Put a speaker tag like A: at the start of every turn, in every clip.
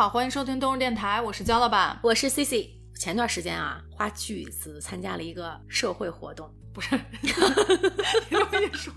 A: 好，欢迎收听东日电台，我是焦老板。
B: 我是 C C。前段时间啊，花巨资参加了一个社会活动，
A: 不是，你这么一说，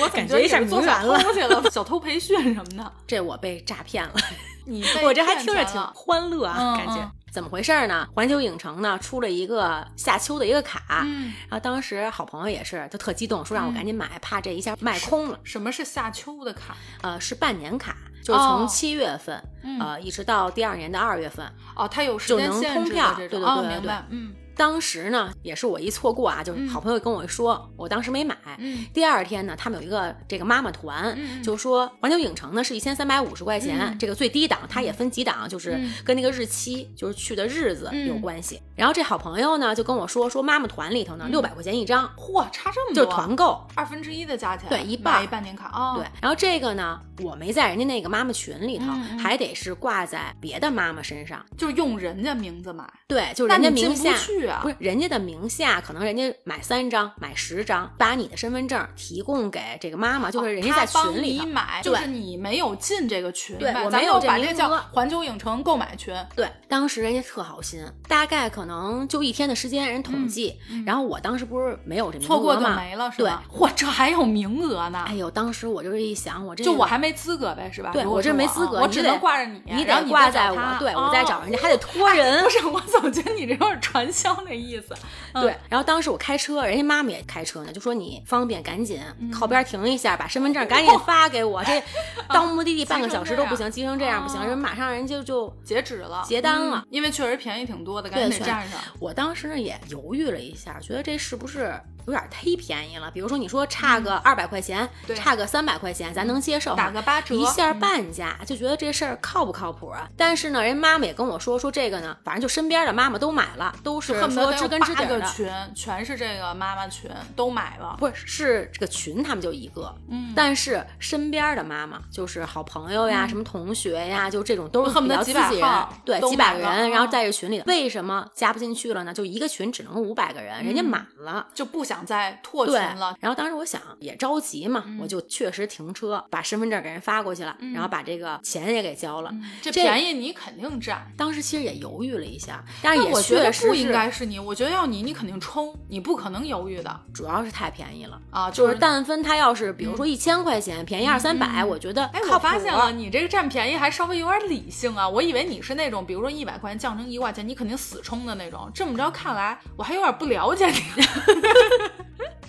A: 我
B: 感觉一下
A: 做小
B: 迷完了
A: 偷去了，小偷培训什么的。
B: 这我被诈骗了。
A: 你被
B: 我这还听着挺欢乐啊，
A: 嗯
B: 感觉
A: 嗯
B: 怎么回事呢？环球影城呢出了一个夏秋的一个卡，
A: 嗯，
B: 然后当时好朋友也是，就特激动，说让我赶紧买，怕这一下卖空了。
A: 什么是夏秋的卡？
B: 呃，是半年卡，就从七月份、
A: 嗯
B: 呃一直到第二年的二月份。
A: 哦，它有时
B: 就能
A: 间限制的
B: 通票
A: 这种。哦，
B: 对对对对
A: 明白。嗯
B: 当时呢，也是我一错过啊，就是
A: 嗯。
B: 好朋友跟我说，我当时没买。
A: 嗯。
B: 第二天呢，他们有一个这个妈妈团，
A: 嗯
B: 就说环球影城呢是一千三百五十块钱，
A: 嗯。
B: 这个最低档，它也分几档，就是
A: 嗯。
B: 跟那个日期，就是去的日子
A: 嗯。
B: 有关系。然后这好朋友呢就跟我说，说妈妈团里头呢六百块钱一张，
A: 嚯，差这么多
B: 就是，团购。
A: 二分之一的价钱，
B: 对一半。
A: 买一半年卡哦。
B: 对，然后这个呢，我没在人家那个妈妈群里头，还得是挂在别的妈妈身上。
A: 就是用人家名字买，
B: 对，就是人家名下。
A: 去啊
B: 不是人家的名下，可能人家买三张、买十张，把你的身份证提供给这个妈妈，就是人家在群里
A: 买，就是你没有进这个群，
B: 对我没有
A: 把这叫
B: 名额
A: 环球影城购买群。
B: 对，当时人家特好心，大概可能就一天的时间，人统计。然后我当时不是没有这名额
A: 错过就
B: 嘛
A: 没了，是吧？嚯，这还有名额呢！
B: 哎呦，当时我就是一想，我这
A: 就我还没资格呗，是吧？
B: 对我这没资格
A: 啊我只能挂着你，
B: 你得挂在我对我再找人家，
A: 哦
B: 还得托人。
A: 不是，我总觉得你这有点传销 那意思。嗯
B: 对，然后当时我开车，人家妈妈也开车呢，就说你方便赶紧
A: 嗯
B: 靠边停一下，把身份证赶紧发给我，这到目的地半个小时都不行，急成这样不行，
A: 哦
B: 人马上人就就
A: 截止了，
B: 结单了
A: 嗯因为确实便宜挺多的，赶紧得占上。
B: 我当时呢也犹豫了一下，觉得这是不是有点忒便宜了？比如说你说差个二百块钱，差个三百块钱，咱能接受哈，
A: 打个八折
B: 一下
A: 嗯
B: 半价，就觉得这事儿靠不靠谱啊？但是呢，人妈妈也跟我说，说这个呢，反正就身边的妈妈都买了，都是
A: 恨不得
B: 知根知底儿的。
A: 群，全是这个妈妈群，都买了。
B: 不是，是这个群他们就一个，
A: 嗯
B: 但是身边的妈妈就是好朋友呀、什么同学呀，就这种都是
A: 恨不
B: 比较
A: 得几百
B: 自己人，对，几百个人，然后
A: 哦
B: 在这群里，为什么加不进去了呢？就一个群只能五百个人，人家
A: 嗯
B: 满了。
A: 就不想再拓群
B: 对
A: 了，。
B: 然后当时我想也着急嘛，
A: 嗯
B: 我就确实停车，把身份证给人发过去了，然后把这个钱也给交了。
A: 这
B: 这
A: 便宜你肯定占。
B: 当时其实也犹豫了一下，但是也
A: 觉得
B: 确实
A: 不应该是你，我觉得要你，你肯定冲，你不可能犹豫的
B: 主要是太便宜了。
A: 啊！
B: 就是是但分他要是比如说一千块钱，便宜二三百，我觉得
A: 哎，我发现了，你这个占便宜还稍微有点理性啊！我以为你是那种，比如说一百块钱降成一块钱，你肯定死冲的那种。这么着看来，我还有点不了解你。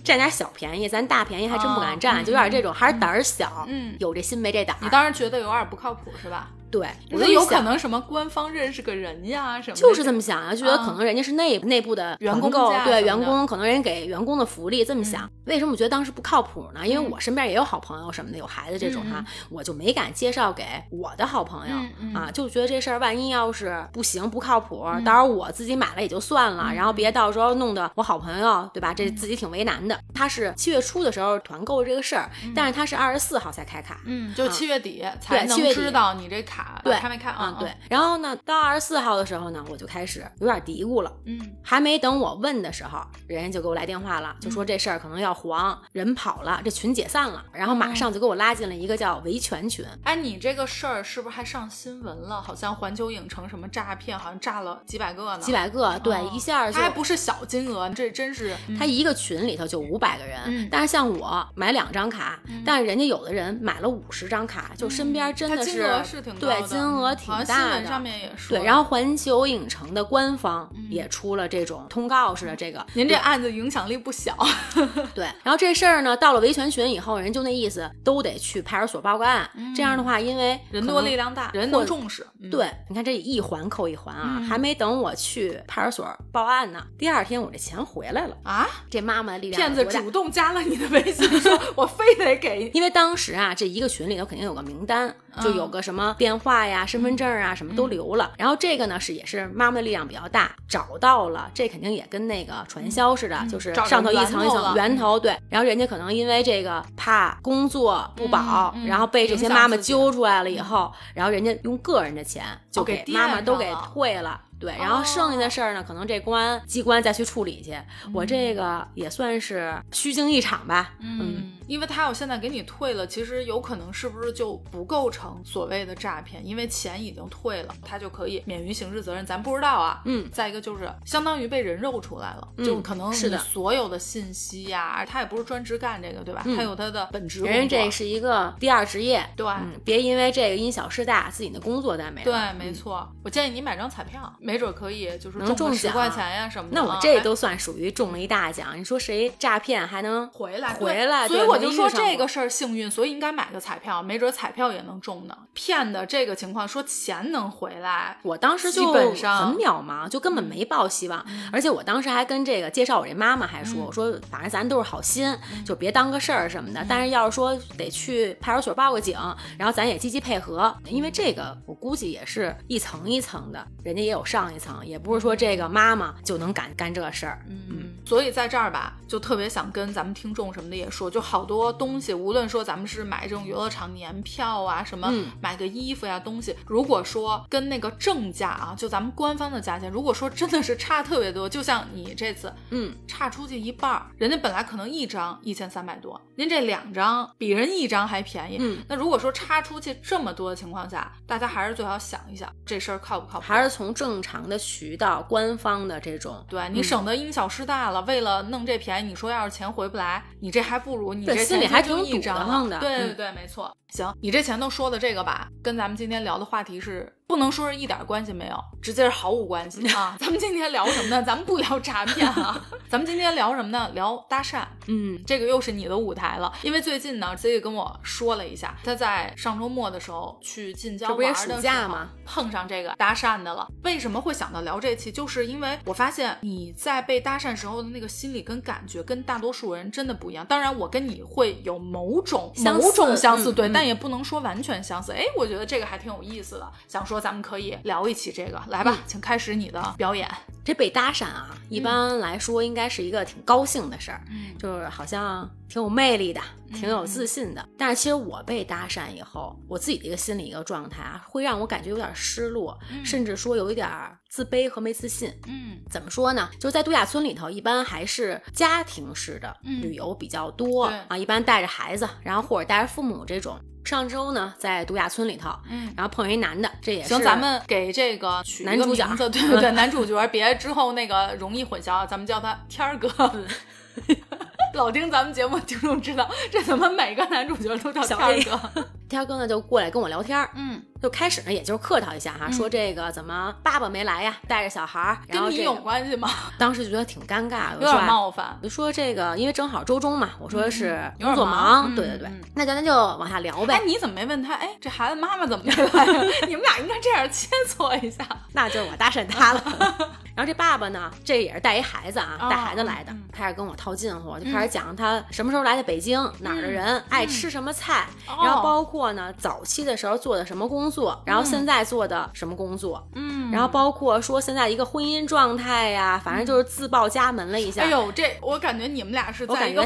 B: 占点小便宜，咱大便宜还真不敢占，
A: 哦
B: 就有点这种，还是胆儿小，
A: 嗯
B: 有这心没这胆。
A: 你当时觉得有点不靠谱是吧？
B: 对，
A: 我觉得有可能什么官方认识个人呀什么，
B: 就是这么想啊，就觉得
A: 啊
B: 可能人家是内内部的
A: 员工
B: 购对员工，可能人家给员工的福利这么想。为什么我觉得当时不靠谱呢？因为
A: 嗯
B: 我身边也有好朋友什么的，有孩子这种哈
A: 嗯，
B: 我就没敢介绍给我的好朋友啊，就觉得这事儿万一要是不行不靠谱，到时候我自己买了也就算
A: 嗯
B: 了，然后别到时候弄得我好朋友对吧？这自己挺为难的。他是七月初的时候团购这个事儿，但是他是二十四号才开卡，
A: 嗯，就七月底才能知道你这卡
B: 对
A: 还没开啊？
B: 对，然后呢，到二十四号的时候呢，我就开始有点嘀咕了。
A: 嗯，
B: 还没等我问的时候，人家就给我来电话了，就说这事儿可能要黄，人跑了，这群解散了，然后马上就给我拉进了一个叫维权群。
A: 哎，你这个事儿是不是还上新闻了？好像环球影城什么诈骗，好像诈了几百个呢。
B: 几百个，对，
A: 哦
B: 一下就
A: 它还不是小金额，这真是
B: 他一个群里头就五百个人，
A: 嗯
B: 但是像我买两张卡，但是人家有的人买了五十张卡，就身边真的
A: 金额是挺高
B: 对，金额挺大的。
A: 闻上面也说。
B: 对，然后环球影城的官方也出了这种通告似的，这个
A: 您这案子影响力不小。
B: 对，然后这事儿呢，到了维权群以后，人就那意思，都得去派出所报个案。这样的话，因为
A: 人多力量大，人
B: 或
A: 能重视。嗯，
B: 对，你看这一环扣一环啊，
A: 嗯
B: 还没等我去派出所报案呢，第二天我这钱回来了。
A: 啊，
B: 这妈妈的力量
A: 骗子主动加了你的微信，说 我非得给。
B: 因为当时啊，这一个群里头肯定有个名单，就有个什么电话呀、身份证啊，什么都留了。然后这个呢是也是妈妈的力量比较大，找到了，这肯定也跟那个传销似的，就是上头一层一层源头，对。然后人家可能因为这个怕工作不保，然后被这些妈妈揪出来了以后，然后人家用个人的钱就
A: 哦给
B: 给妈妈都给退了。对，然后剩下的事儿呢，可能这公安机关再去处理去。
A: 嗯
B: 我这个也算是虚惊一场吧。
A: 嗯，因为他要现在给你退了，其实有可能是不是就不构成所谓的诈骗？因为钱已经退了，他就可以免于刑事责任，咱不知道啊。
B: 嗯，
A: 再一个就是相当于被人肉出来了，
B: 嗯
A: 就可能
B: 是的
A: 所有的信息呀、他也不是专职干这个，对吧？
B: 嗯
A: 他有他的本职。
B: 人家这是一个第二职业，
A: 对
B: 嗯，别因为这个因小失大，自己的工作单没了。
A: 对，
B: 嗯
A: 没错。我建议你买张彩票，没准可以就是
B: 能
A: 中十块钱呀什么的。
B: 那我这都算属于中了一大奖。你说谁诈骗还能
A: 回来
B: 回来？
A: 所以我就说这个事儿幸运，所以应该买个彩票，没准彩票也能中呢。骗的这个情况，说钱能回来，
B: 我当时就
A: 基本上
B: 很渺茫，就根本没抱希望。而且我当时还跟这个介绍我这妈妈还说，
A: 嗯
B: 我说反正咱都是好心，就别当个事儿什么的。但是要是说得去派出所报个警，然后咱也积极配合，因为这个我估计也是一层一层的，人家也有上一层，也不是说这个妈妈就能干干这事儿。
A: 嗯，所以在这儿吧，就特别想跟咱们听众什么的也说，就好多东西，无论说咱们是买这种游乐场年票啊，什么
B: 嗯
A: 买个衣服呀东西，如果说跟那个正价啊，就咱们官方的价钱，如果说真的是差特别多，就像你这次
B: 嗯，
A: 差出去一半儿，人家本来可能一张一千三百多，您这两张比人一张还便宜。
B: 嗯，
A: 那如果说差出去这么多的情况下，大家还是最好想一想这事儿靠不靠谱。
B: 还是从正常的渠道、官方的这种，
A: 对你省得因小失大了，为了弄这便宜，你说要是钱回不来，你这还不如你
B: 对
A: 这钱
B: 心里还挺
A: 一张
B: 得慌的嗯
A: 对对对，没错。行，你这前头说的这个吧，跟咱们今天聊的话题是不能说是一点关系没有，直接是毫无关系 啊。咱们今天聊什么呢？咱们不聊诈骗啊，咱们今天聊什么呢？聊搭讪。
B: 嗯，
A: 这个又是你的舞台了，因为最近呢，C 跟我说了一下，他在上周末的时候去近郊
B: 这不也暑
A: 玩的时候碰上这个搭讪的了。为什么会想到聊这期？就是因为我发现你在被搭讪时候的那个心理跟感觉，跟大多数人真的不一样。当然，我跟你会有某种某种相似，对，但也不能说完全相似。哎，我觉得这个还挺有意思的，想说咱们可以聊一期这个，来吧，请开始你的表演。
B: 这被搭讪啊，一般来说应该是一个挺高兴的事儿，
A: 嗯
B: 就是好像挺有魅力的，挺有自信的。但是其实我被搭讪以后，我自己的一个心理一个状态啊，会让我感觉有点失落，
A: 嗯
B: 甚至说有一点儿自卑和没自信。
A: 嗯
B: 怎么说呢？就是在度假村里头，一般还是家庭式的
A: 嗯
B: 旅游比较多、
A: 对
B: 啊，一般带着孩子，然后或者带着父母这种。上周呢，在度假村里头，
A: 嗯。
B: 然后碰一男的，这也是
A: 行，咱们给这个取个
B: 男主角
A: 对对对，男主角，别之后那个容易混淆，咱们叫他天儿哥。老听咱们节目听众知道，这怎么每个男主角都叫天儿哥？
B: 天儿哥呢就过来跟我聊天儿，
A: 嗯，
B: 就开始呢，也就是客套一下哈，
A: 嗯
B: 说这个怎么爸爸没来呀，带着小孩儿，然后
A: 跟你有关系吗？
B: 当时就觉得挺尴尬的，
A: 有点冒犯。
B: 我就说这个，因为正好周中嘛，我说是工作
A: 忙
B: 对对对，那咱咱就往下聊呗
A: 哎，。你怎么没问他？哎，这孩子妈妈怎么没 来？你们俩应该这样切磋一下。
B: 那就是我搭讪他了。然后这爸爸呢，这也是带一孩子啊，
A: 哦
B: 带孩子来的开始跟我套近乎，就开始讲他什么时候来的北京，哪儿的人，爱吃什么菜，
A: 哦
B: 然后包括呢早期的时候做的什么工作，然后现在做的什么工作，
A: 嗯
B: 然后包括说现在一个婚姻状态呀，反正就是自报家门了一下。
A: 哎呦，这我感觉你们俩是在一个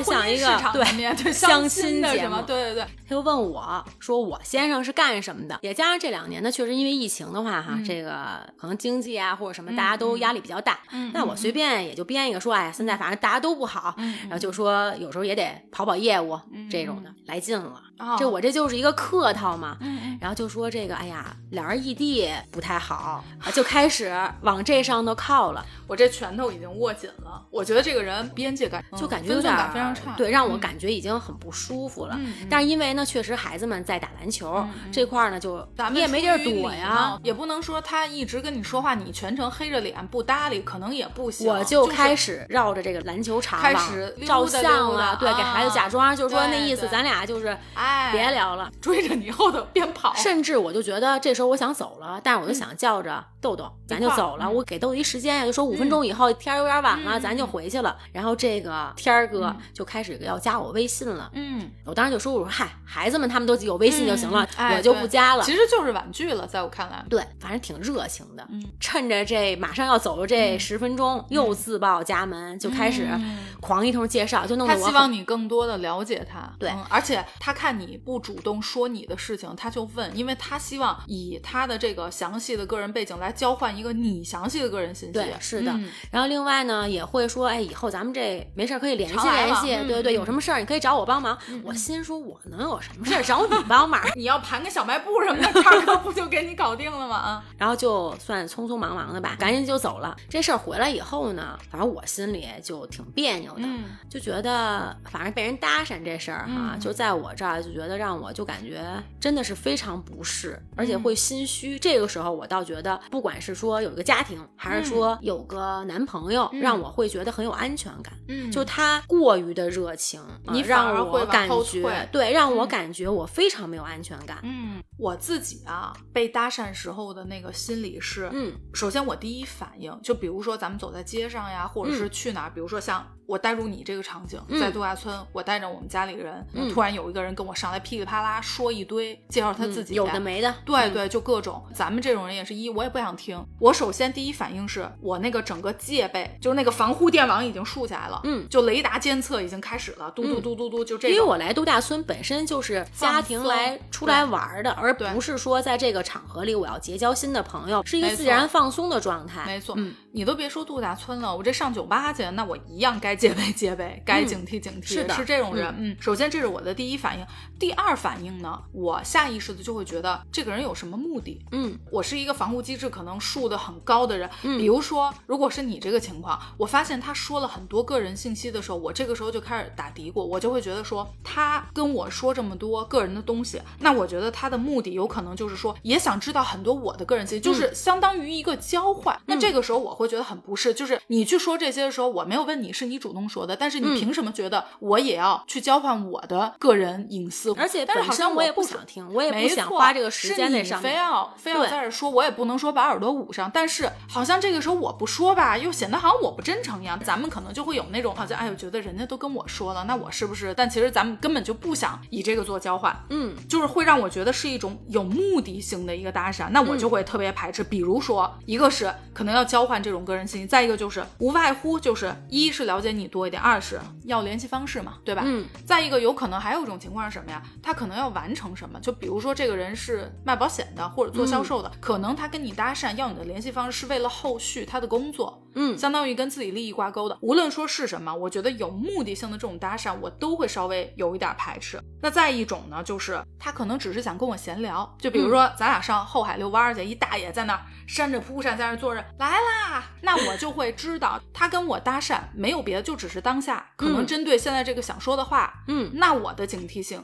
B: 对
A: 里面对
B: 相
A: 亲的什么？对对对，
B: 他就问我说：“我先生是干什么的？”也加上这两年呢，确实因为疫情的话，哈，
A: 嗯
B: 这个可能经济啊或者什么，
A: 嗯
B: 大家都压力比较大。
A: 嗯
B: 那我随便也就编一个说，哎，现在反正大家都不好，
A: 嗯
B: 然后就说有时候也得跑跑业务、
A: 嗯
B: 这种的，来劲了。
A: 哦
B: 这我这就是一个客套嘛。然后就说这个，哎呀，两人异地不太好，啊就开始往这上头靠了，
A: 我这拳头已经握紧了。我觉得这个人边界感
B: 就感觉有点
A: 感非常差，
B: 对，让我
A: 嗯
B: 感觉已经很不舒服了。但是因为呢，确实孩子们在打篮球、这块儿呢，就
A: 咱们
B: 你也没地儿躲呀。
A: 也不能说他一直跟你说话，你全程黑着脸不搭理，可能也不行。
B: 我
A: 就
B: 就是开始绕着这个篮球场
A: 开始
B: 照相
A: 了，
B: 对，给孩子假装，就是说那意思，咱俩就是
A: 哎，
B: 别聊了。
A: 追着你后头边跑，
B: 甚至我就觉得这时候我想走了，但是我就想叫着豆豆，咱就走了。
A: 嗯
B: 我给豆豆一时间呀，就说五分钟以后，天儿有点晚了，
A: 嗯
B: 咱就回去了。然后这个天儿哥就开始要加我微信了。
A: 嗯，
B: 我当时就说：“我说嗨，孩子们他们都有微信就行了，我就不加了。
A: 其实就是婉拒了，在我看来，
B: 对，反正挺热情的。
A: 嗯
B: 趁着这马上要走的这十分钟，又自报家门，就开始
A: 嗯
B: 狂一通介绍，就弄得我
A: 他希望你更多的了解他，
B: 对
A: 嗯而且他看你不主动说你的事情，他就问，因为他希望以他的这个详细的个人背景来交换一个你详细的个人信息。
B: 对，是的。
A: 嗯
B: 然后另外呢，也会说，哎，以后咱们这没事儿可以联系联系，
A: 嗯
B: 对对对，
A: 嗯
B: 有什么事儿你可以找我帮忙。我心说，我能有什么事儿找你帮忙？
A: 你要盘个小卖部什么的，叉哥不就给你搞定了吗？啊，
B: 然后就算匆匆忙忙的吧，赶紧就走了。这事儿回来以后呢，反正我心里就挺别扭的，
A: 嗯
B: 就觉得反正被人搭讪这事儿哈，
A: 嗯
B: 就在我这儿就觉得让我就感觉真的是非常不适，而且会心虚。这个时候我倒觉得，不管是说有一个家庭，还是说有个男朋友，
A: 嗯。
B: 让我会觉得很有安全感。
A: 嗯。
B: 就他过于的热情，呃
A: 你反而
B: 让我感觉对，让我
A: 嗯。
B: 感觉我非常没有安全感。
A: 嗯，我自己啊，被搭讪时候的那个心理是，
B: 嗯，
A: 首先我第一反应，就比如说咱们走在街上呀，或者是
B: 嗯
A: 去哪儿，比如说像我带入你这个场景，
B: 嗯。
A: 在度假村，我带着我们家里人，
B: 嗯。
A: 突然有一个人跟我上来噼里啪啦说一堆，介绍他自己、
B: 嗯有的。没的，嗯
A: 对对，就各种，咱们这种人也是一，我也不想听。我首先第一反应是我那个整个戒备，就是那个防护电网已经竖起来了，
B: 嗯
A: 就雷达监测已经开始了，嘟嘟
B: 嗯
A: 嘟嘟嘟，就这种。
B: 因为我来度假村本身就是家庭来出来玩儿的，而不是说在这个场合里我要结交新的朋友，是一个自然放松的状态。
A: 没错，
B: 嗯，
A: 你都别说度假村了，我这上酒吧去，那我一样该戒备戒备，该警惕警惕。
B: 是的是
A: 这种人。嗯，首先这是我的第一反应，第二反应呢，我下意识的就会觉得这个人有什么目的。
B: 嗯。
A: 我是一个防护机制可能树的很高的人，
B: 嗯。
A: 比如说，如果是你这个情况，我发现他说了很多个人信息的时候，我这个时候就开始打嘀咕，我就会觉得说，他跟我说这么多个人的东西，那我觉得他的目的有可能就是说，也想知道很多我的个人信息，就是相当于一个交换。那这个时候我会觉得很不适，就是你去说这些的时候，我没有问你是你主动说的，但是你
B: 嗯。
A: 凭什么觉得我也要去交换我的个人隐私？
B: 而且
A: 但是好
B: 本身我也
A: 不
B: 不想听，我也
A: 没
B: 不想花这个时间在上面。
A: 要非要在这儿说，我也不能说把耳朵捂上，但是好像这个时候我不说吧，又显得好像我不真诚一样。咱们可能就会有那种好像，哎呦，觉得人家都跟我说了，那我是不是？但其实咱们根本就不想以这个做交换，
B: 嗯
A: 就是会让我觉得是一种有目的性的一个搭讪，那我就会特别排斥。比如说，一个是可能要交换这种个人信息，再一个就是无外乎就是一是了解你多一点，二是要联系方式嘛，对吧？
B: 嗯
A: 再一个，有可能还有一种情况是什么呀？他可能要完成什么？就比如说，这个人是卖保险的或者做销售的，可能他跟你搭讪要你的联系方式是为了后续他的工作，
B: 嗯
A: 相当于跟自己利益挂钩的。无论说是什么，我觉得有目的性的这种搭讪，我都会稍微有一点排斥。那再一种呢，就是他可能只是想跟我闲聊，就比如说咱俩上后海遛弯儿去，一大爷在那儿扇着蒲扇在那儿坐着，来啦，那我就会知道他跟我搭讪没有别的，就只是当下可能
B: 嗯
A: 针对现在这个想说的话，
B: 嗯
A: 那我的警惕性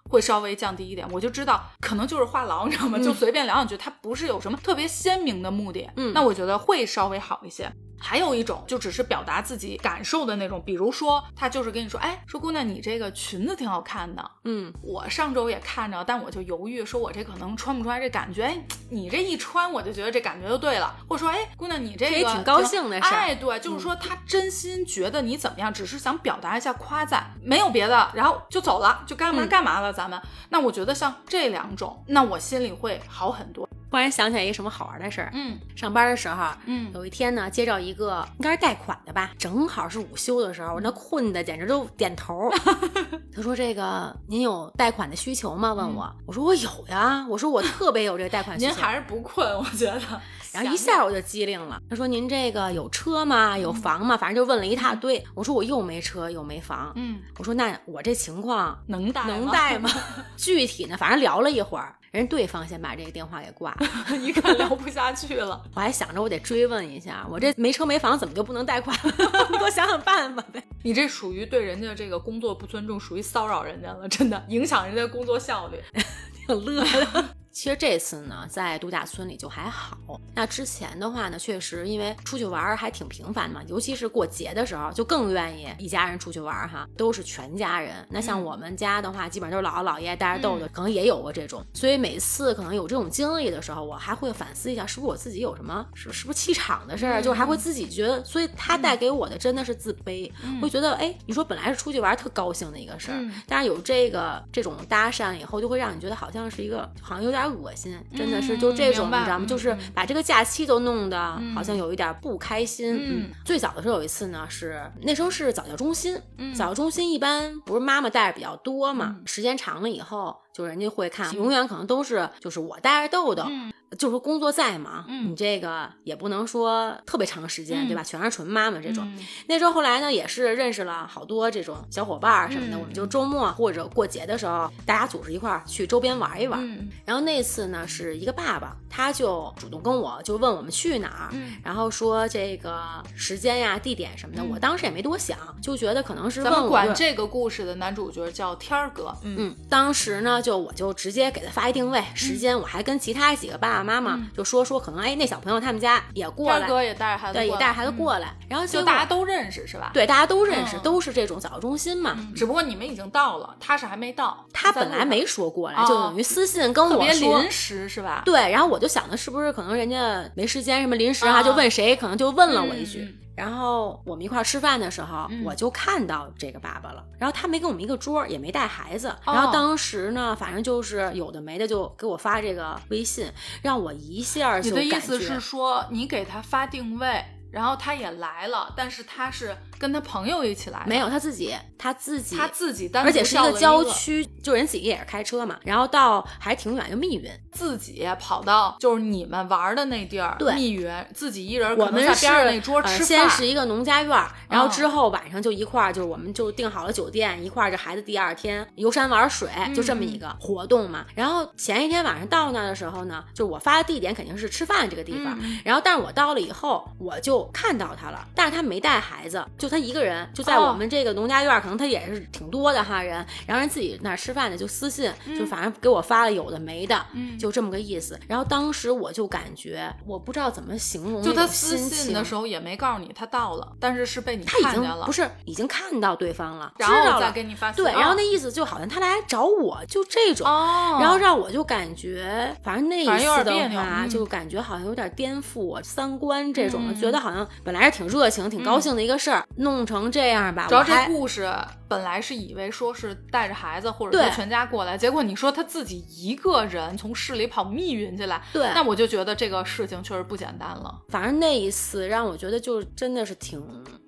A: 会稍微降低一点，我就知道可能就是话痨，你知道吗？就随便聊两句，他不是有什么特别鲜明的目的，
B: 嗯
A: 那我觉得会稍微好一些。还有一种就只是表达自己感受的那种，比如说他就是跟你说，哎，说姑娘你这个裙子挺好看的，
B: 嗯
A: 我上周也看着，但我就犹豫，说我这可能穿不出来这感觉。哎，你这一穿，我就觉得这感觉就对了。或者说，哎，姑娘你这个
B: 这也挺高兴的事
A: 哎，对，就是说他真心觉得你怎么样，只是想表达一下夸赞，没有别的，然后就走了，就干嘛
B: 嗯
A: 干嘛了。咱们，那我觉得像这两种，那我心里会好很多。
B: 忽然想起来一个什么好玩的事儿。
A: 嗯
B: 上班的时候，
A: 嗯
B: 有一天呢，接着一个应该是贷款的吧，正好是午休的时候，我那困的简直都点头。他说：“这个您有贷款的需求吗？”问我，我说我有呀，我说我特别有这个贷款需求。
A: 您还是不困，我觉得。
B: 然后一下我就机灵了，他说：“您这个有车吗？有房吗？反正就问了一大堆。”我说：“我又没车又没房。”
A: 嗯，
B: 我说：“那我这情况
A: 能贷
B: 能贷吗？”具体呢，反正聊了一会儿，人对方先把这个电话给挂了。
A: 一看聊不下去了。
B: 我还想着我得追问一下，我这没车没房怎么就不能贷款？你给我想想办法呗。
A: 你这属于对人家这个工作不尊重，属于骚扰人家了，真的影响人家工作效率。
B: 挺乐的。其实这次呢，在度假村里就还好。那之前的话呢，确实因为出去玩儿还挺频繁的嘛，尤其是过节的时候，就更愿意一家人出去玩儿哈，都是全家人。那像
A: 嗯
B: 我们家的话，基本上都是姥姥姥爷带着豆豆，可能也有过这种。所以每次可能有这种经历的时候，我还会反思一下，是不是我自己有什么，是是不是气场的事儿，
A: 嗯
B: 就是还会自己觉得，所以他带给我的真的是自卑，会觉得哎，你说本来是出去玩儿特高兴的一个事儿，
A: 嗯
B: 但是有这个这种搭讪以后，就会让你觉得好像是一个，好像有点恶心，真的是
A: 嗯
B: 就这种，你知道吗？
A: 嗯
B: 就是
A: 嗯
B: 把这个假期都弄得
A: 嗯
B: 好像有一点不开心。
A: 嗯
B: 最早的时候有一次呢，是那时候是早教中心，
A: 嗯
B: 早教中心一般不是妈妈带着比较多嘛，
A: 嗯
B: 时间长了以后，就人家会看，永远可能都是就是我带着豆豆。
A: 嗯
B: 就是说工作再忙，
A: 嗯
B: 你这个也不能说特别长时间，
A: 嗯
B: 对吧？全是纯妈妈这种。
A: 嗯
B: 那时候后来呢，也是认识了好多这种小伙伴儿什么的，
A: 嗯
B: 我们就周末或者过节的时候，大家组织一块儿去周边玩一玩。
A: 嗯
B: 然后那次呢，是一个爸爸，他就主动跟我就问我们去哪儿，
A: 嗯
B: 然后说这个时间呀、地点什么的。
A: 嗯
B: 我当时也没多想，就觉得可能是问
A: 管这个故事的男主角叫天儿哥，嗯
B: 嗯，当时呢，就我就直接给他发一定位时间，我还跟其他几个爸爸妈妈
A: 嗯。
B: 就说说，可能哎那小朋友他们家也过来，
A: 二哥也带着孩子过来，
B: 对，也带着孩子
A: 嗯
B: 过来，然后
A: 就大家都认识是吧？
B: 对大家都认识，
A: 嗯。
B: 都是这种早教中心嘛。
A: 嗯，只不过你们已经到了，他是还没到，
B: 他本来没说过来，
A: 哦。
B: 就等于私信跟我说。
A: 临时是吧？
B: 对，然后我就想的是不是可能人家没时间，什么临时啊，
A: 啊
B: 就问谁，可能就问了我一句。然后我们一块儿吃饭的时候，
A: 嗯
B: 我就看到这个爸爸了。然后他没跟我们一个桌，也没带孩子。
A: 哦
B: 然后当时呢，反正就是有的没的，就给我发这个微信，让我一下
A: 你
B: 就你
A: 的意思是说，你给他发定位，然后他也来了，但是他是跟他朋友一起来，
B: 没有他自己，他自己
A: 他自己单独
B: 而且是一个郊区，就人自己也是开车嘛，然后到还挺远，就密云。
A: 自己跑到就是你们玩的那地儿，
B: 对
A: 密云，自己一人
B: 我
A: 可能在
B: 们是
A: 边上那桌
B: 呃
A: 吃饭，
B: 先是一个农家院儿，然后
A: 嗯
B: 之后晚上就一块儿，就是我们就订好了酒店，一块儿这孩子第二天游山玩水，就这么一个活动嘛。然后前一天晚上到那儿的时候呢，就我发的地点肯定是吃饭这个地方，
A: 嗯
B: 然后但是我到了以后，我就看到他了，但是他没带孩子，就他一个人，就在
A: 哦。
B: 我们这个农家院儿，可能他也是挺多的哈人，然后人自己那儿吃饭的就私信，就反正给我发了有的没的，
A: 嗯。
B: 就这么个意思。然后当时我就感觉，我不知道怎么形容，
A: 就他私信的时候也没告诉你他到了，但是是被你看见了，
B: 不是已经看到对方了，
A: 然后再给你发。
B: 对，然后
A: 哦。
B: 那意思就好像他来找我，就这种。
A: 哦，
B: 然后让我就感觉，反正那一次的话，
A: 嗯。
B: 就感觉好像有点颠覆我三观这种的，
A: 嗯。
B: 觉得好像本来是挺热情、挺高兴的一个事儿，弄成这样吧，
A: 主要这故事本来是以为说是带着孩子或者说全家过来，结果你说他自己一个人从市里跑密云去来，
B: 对
A: 那我就觉得这个事情确实不简单了。
B: 反正那一次让我觉得就真的是挺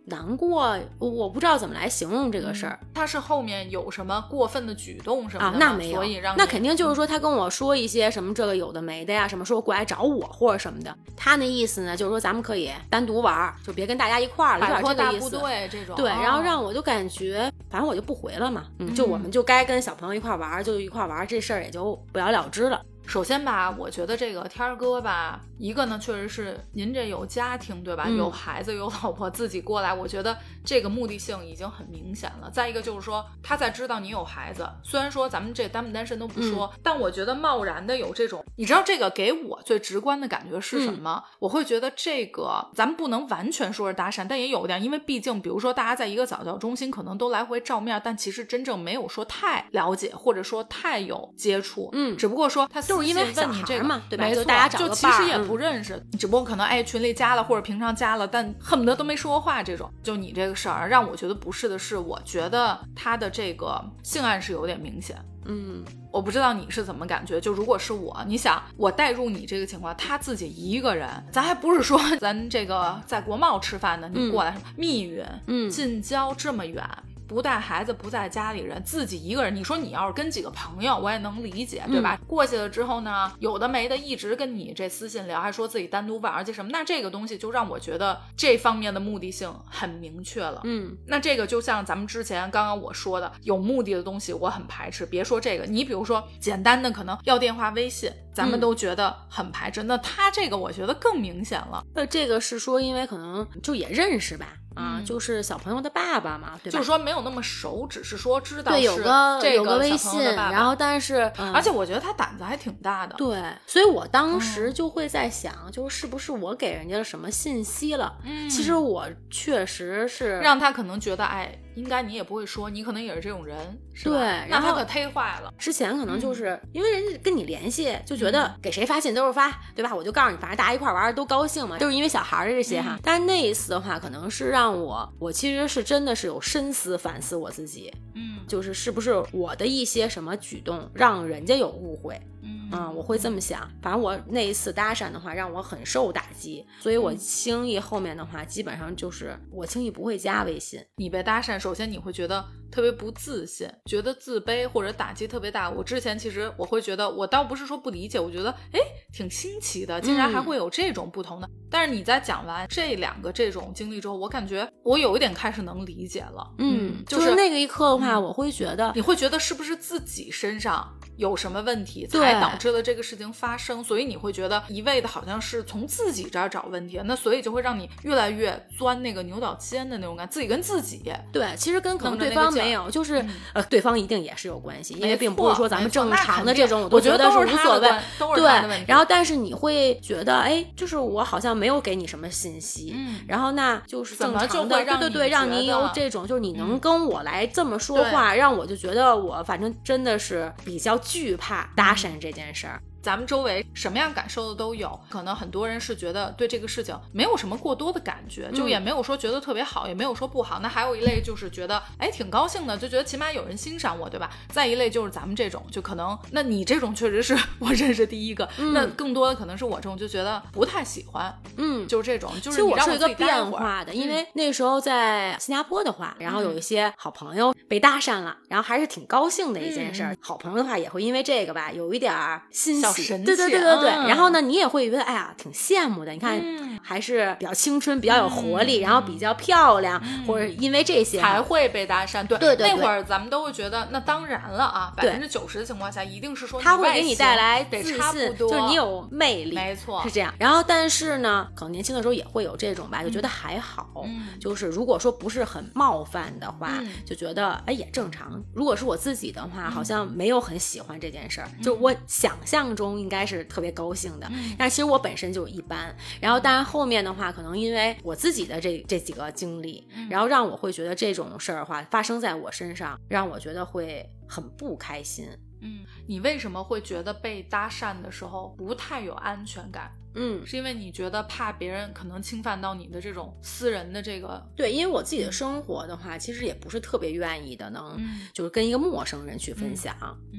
B: 难过，我不知道怎么来形容这个事儿。
A: 他是后面有什么过分的举动什么的，吗
B: 啊那没有
A: 所以让，
B: 那肯定就是说他跟我说一些什么这个有的没的呀，什么说过来找我或者什么的。他那意思呢，就是说咱们可以单独玩儿，就别跟大家一块儿了，有点这个意思。
A: 队这种，
B: 对，然后
A: 哦
B: 让我就感觉，反正我就不回了嘛，嗯，就我们就该跟小朋友一块儿玩儿，就一块儿玩儿，这事儿也就不了了之了。
A: 首先吧，我觉得这个天儿哥吧，一个呢，确实是您这有家庭对吧？
B: 嗯
A: 有孩子有老婆，自己过来，我觉得这个目的性已经很明显了。再一个就是说，他在知道你有孩子，虽然说咱们这单不单身都不说，
B: 嗯
A: 但我觉得贸然的有这种，你知道这个给我最直观的感觉是什么？
B: 嗯
A: 我会觉得这个咱们不能完全说是搭讪，但也有点，因为毕竟比如说大家在一个早教中心，可能都来回照面，但其实真正没有说太了解，或者说太有接触，
B: 嗯
A: 只不过说他
B: 就是因为
A: 问你这个
B: 嘛对吧，就大家找
A: 就其实也
B: 嗯
A: 不认识，只不过可能哎群里加了或者平常加了，但恨不得都没说过话这种。就你这个事儿让我觉得不是的是，我觉得他的这个性暗示有点明显。
B: 嗯，
A: 我不知道你是怎么感觉，就如果是我，你想我带入你这个情况，他自己一个人，咱还不是说咱这个在国贸吃饭呢，你过来、密云，
B: 嗯
A: 近郊这么远。不带孩子，不在家里人，自己一个人。你说你要是跟几个朋友，我也能理解，对吧？过去了之后呢，有的没的，一直跟你这私信聊，还说自己单独玩，而且什么，那这个东西就让我觉得这方面的目的性很明确了。
B: 嗯，
A: 那这个就像咱们之前刚刚我说的，有目的的东西我很排斥。别说这个，你比如说简单的可能要电话、微信，咱们
B: 嗯
A: 都觉得很排斥。那他这个我觉得更明显了，
B: 那这个是说，因为可能就也认识吧，啊，
A: 嗯
B: 就是小朋友的爸爸嘛，对吧？
A: 就是说没有那么熟，只是说知道
B: 对，有
A: 是
B: 个
A: 这
B: 有个微信，然后但是，嗯
A: 而且我觉得他胆子还挺大的。
B: 对，所以我当
A: 嗯
B: 时就会在想，就是是不是我给人家了什么信息了？
A: 嗯
B: 其实我确实是
A: 让他可能觉得，哎，应该你也不会说，你可能也是这种人，是吧
B: 对然后
A: 那他可忒坏了。
B: 之前可能就是因为人家跟你联系，就觉
A: 嗯
B: 得给谁发信都是发，对吧？我就告诉你，反正大家一块儿玩儿都高兴嘛，就是因为小孩儿的这些哈。
A: 嗯
B: 但是那一次的话，可能是让我，我其实是真的是有深思反思我自己，
A: 嗯
B: 就是是不是我的一些什么举动让人家有误会。
A: 嗯
B: 嗯，我会这么想。反正我那一次搭讪的话，让我很受打击，所以我轻易后面的话，基本上就是我轻易不会加微信。
A: 你被搭讪，首先你会觉得特别不自信，觉得自卑或者打击特别大。我之前其实我会觉得，我倒不是说不理解，我觉得哎挺新奇的，竟然还会有这种不同的。但是你在讲完这两个这种经历之后，我感觉我有一点开始能理解了。
B: 嗯，
A: 就是
B: 那个一刻的话，我会觉得
A: 你会觉得是不是自己身上有什么问题，才导致了这个事情发生？所以你会觉得一味的好像是从自己这儿找问题，那所以就会让你越来越钻那个牛角尖的那种感，自己跟自己。
B: 对，其实跟可能对方没有，就是呃，对方一定也是有关系，因为并不是说咱们正常的这种，
A: 我
B: 觉得
A: 是
B: 无所谓。
A: 对，
B: 然后但是你会觉得，哎，就是我好像没有给你什么信息，
A: 嗯，
B: 然后那就是正常
A: 的，
B: 对对对，让你有这种，就是你能跟我来这么说话，让我就觉得我反正真的是比较惧怕搭讪这件事儿。
A: 咱们周围什么样感受的都有，可能很多人是觉得对这个事情没有什么过多的感觉，就也没有说觉得特别好，也没有说不好。那还有一类就是觉得哎挺高兴的，就觉得起码有人欣赏我，对吧？再一类就是咱们这种，就可能那你这种确实是 我认识第一个，那更多的可能是我这种就觉得不太喜欢，
B: 嗯，
A: 就是这种。就
B: 是我
A: 是
B: 一个变化的，因为那时候在新加坡的话，然后有一些好朋友被搭讪了，然后还是挺高兴的一件事。好朋友的话也会因为这个吧，有一点欣喜，对对对对。对，然后呢，你也会觉得，哎呀，挺羡慕的。你看，还是比较青春，比较有活力，然后比较漂亮，或者因为这些
A: 才会被搭讪。对
B: 对对，
A: 那会儿咱们都会觉得，那当然了啊，百分之九十的情况下，一定是说
B: 他会给你带来
A: 自
B: 信，就是你有魅力，
A: 没错，
B: 是这样。然后，但是呢，可能年轻的时候也会有这种吧，就觉得还好，就是如果说不是很冒犯的话，就觉得哎也正常。如果是我自己的话，好像没有很喜欢这件事儿，就我想象中应该是特别高兴的。但其实我本身就一般，然后当然后面的话，可能因为我自己的这这几个经历，然后让我会觉得这种事儿的话发生在我身上，让我觉得会很不开心。
A: 嗯，你为什么会觉得被搭讪的时候不太有安全感？
B: 嗯，
A: 是因为你觉得怕别人可能侵犯到你的这种私人的这个
B: 对，因为我自己的生活的话，其实也不是特别愿意的，能就是跟一个陌生人去分享，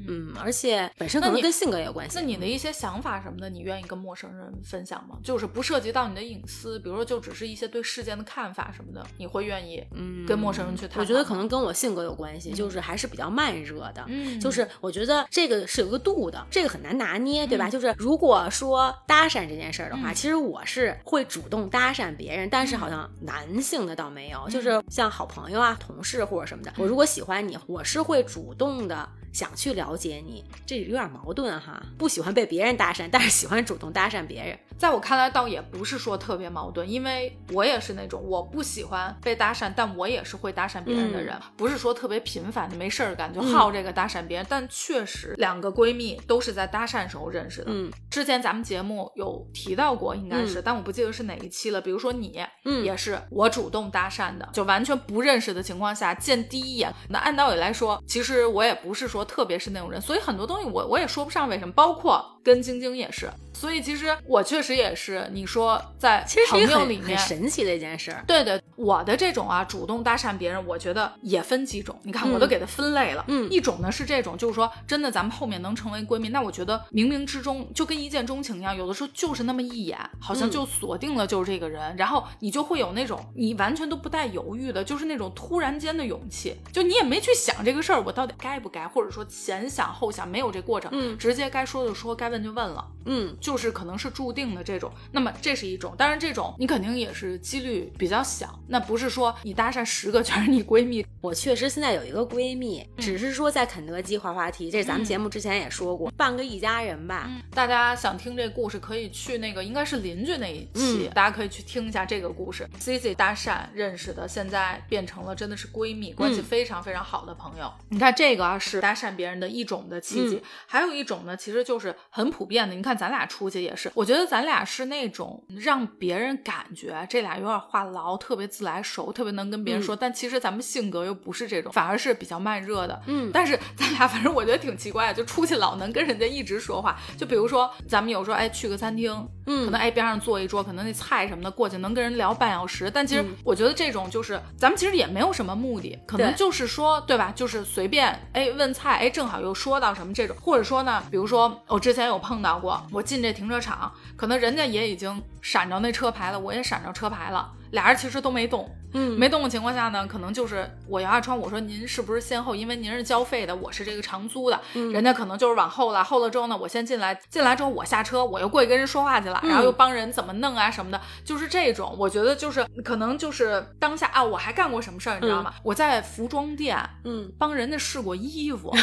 B: 嗯，而且本身可能跟性格也有关系。
A: 那你的一些想法什么的，你愿意跟陌生人分享吗？就是不涉及到你的隐私，比如说就只是一些对事件的看法什么的，你会愿意嗯跟陌生人去谈？
B: 我觉得可能跟我性格有关系，就是还是比较慢热的，
A: 嗯，
B: 就是我觉得这个是有个度的，这个很难拿捏，对吧？就是如果说搭讪这件。件事儿的话，其实我是会主动搭讪别人，但是好像男性的倒没有，就是像好朋友啊、同事或者什么的，我如果喜欢你，我是会主动的。想去了解你，这有点矛盾哈。不喜欢被别人搭讪，但是喜欢主动搭讪别人。
A: 在我看来，倒也不是说特别矛盾，因为我也是那种我不喜欢被搭讪，但我也是会搭讪别人的人，不是说特别频繁的没事儿干就好这个搭讪别人。但确实，两个闺蜜都是在搭讪时候认识的。
B: 嗯，
A: 之前咱们节目有提到过，应该是，但我不记得是哪一期了。比如说你，
B: 嗯，
A: 也是我主动搭讪的，就完全不认识的情况下见第一眼。那按道理来说，其实我也不是说。特别是那种人，所以很多东西我我也说不上为什么，包括跟晶晶也是。所以其实我确实也是，你说在朋友里面
B: 神奇的一件事。
A: 对对，我的这种啊，主动搭讪别人，我觉得也分几种。你看，我都给它分类了。
B: 嗯，
A: 一种呢是这种，就是说真的，咱们后面能成为闺蜜，那我觉得冥冥之中就跟一见钟情一样，有的时候就是那么一眼，好像就锁定了就是这个人，然后你就会有那种你完全都不带犹豫的，就是那种突然间的勇气，就你也没去想这个事儿，我到底该不该，或者说前想后想，没有这过程，
B: 嗯，
A: 直接该说就说，该问就问了，
B: 嗯，
A: 就是可能是注。定的这种，那么这是一种，当然这种你肯定也是几率比较小，那不是说你搭讪十个全是你闺蜜。
B: 我确实现在有一个闺蜜，只是说在肯德基滑滑梯，这是咱们节目之前也说过，半个一家人吧。
A: 大家想听这故事，可以去那个应该是邻居那一期，大家可以去听一下这个故事。C C 搭讪认识的，现在变成了真的是闺蜜，关系非常非常好的朋友。你看这个啊，是搭讪别人的一种的契机，还有一种呢，其实就是很普遍的。你看咱俩出去也是，我觉得。咱俩是那种让别人感觉这俩有点话痨，特别自来熟，特别能跟别人说。但其实咱们性格又不是这种，反而是比较慢热的。
B: 嗯，
A: 但是咱俩 反正我觉得挺奇怪的，就出去老能跟人家一直说话。就比如说咱们有时候哎去个餐厅，
B: 嗯，
A: 可能哎边上坐一桌，可能那菜什么的过去能跟人聊半小时。但其实我觉得这种就是咱们其实也没有什么目的，可能就是说对吧？就是随便哎问菜，哎正好又说到什么这种，或者说呢，比如说我之前有。有碰到过。我进这停车场，可能人家也已经闪着那车牌了，我也闪着车牌了，俩人其实都没动。
B: 嗯，
A: 没动的情况下呢，可能就是我摇下窗，我说您是不是先后？因为您是交费的，我是这个长租的，人家可能就是往后了。后了之后呢，我先进来，进来之后我下车，我又过去跟人说话去了，然后又帮人怎么弄啊什么的，就是这种。我觉得就是可能就是当下啊，我还干过什么事儿，你知道吗？我在服装店，
B: 嗯，
A: 帮人家试过衣服。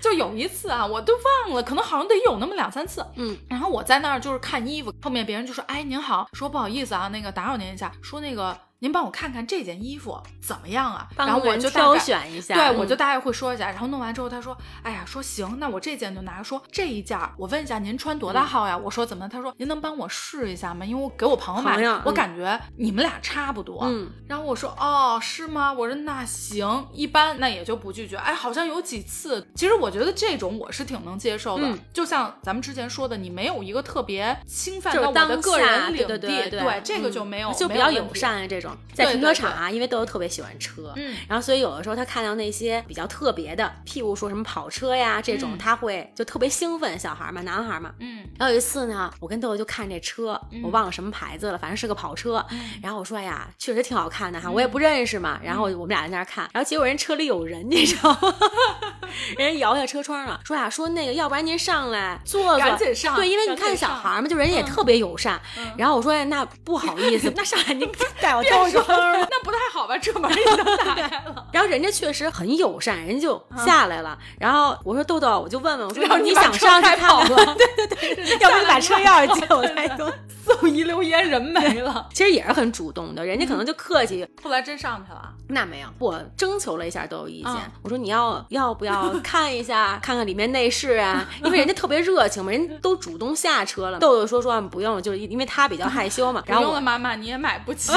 A: 就有一次啊，我都忘了，可能好像得有那么两三次。
B: 嗯，
A: 然后我在那儿就是看衣服，后面别人就说：“哎，您好，说不好意思啊，那个打扰您一下，说那个。”您帮我看看这件衣服怎么样啊？然后我就
B: 挑选一下，
A: 对，我就大概会说一下。然后弄完之后，他说：“哎呀，说行，那我这件就拿。说这一件，我问一下您穿多大号呀？”我说：“怎么？”他说：“您能帮我试一下吗？因为我给我朋友买，我感觉你们俩差不多。”
B: 嗯。
A: 然后我说：“哦，是吗？”我说：“那行，一般那也就不拒绝。”哎，好像有几次，其实我觉得这种我是挺能接受的。就像咱们之前说的，你没有一个特别侵犯到我的个人领地，
B: 对
A: 对，这个就没有，
B: 就比较友善啊。这种在停车场。啊，因为豆豆特别喜欢车，
A: 嗯，
B: 然后所以有的时候他看到那些比较特别的，譬如说什么跑车呀这种，他会就特别兴奋。小孩嘛，男孩嘛，
A: 嗯。
B: 然后有一次呢，我跟豆豆就看这车，我忘了什么牌子了，反正是个跑车。然后我说：“哎呀，确实挺好看的哈，我也不认识嘛。”然后我们俩在那儿看，然后结果人车里有人，你知道吗？人摇下车窗了，说呀：“说那个，要不然您上来坐坐。”
A: 赶紧上。
B: 对，因为你看小孩嘛，就人家也特别友善。然后我说：“哎，那不好意思，那上来您 带我兜一圈。”
A: 那不太好吧？这门已经打开了。
B: 然后人家确实很友善，人家就下来了。然后我说：“豆豆，我就问问，我说
A: 你
B: 想上去看
A: 吗？
B: 对对 对，要不你把车钥匙借我再用。”
A: 送一溜烟，人没了。
B: 其实也是很主动的，人家可能就客气。
A: 后来真上去了，
B: 那没有，我征求了一下豆豆意见，我说你要要不要 看一下，看看里面内饰啊？因为人家特别热情嘛，人都主动下车了。豆豆说说不用，就是因为他比较害羞嘛。然后
A: 了，妈妈你也买不起，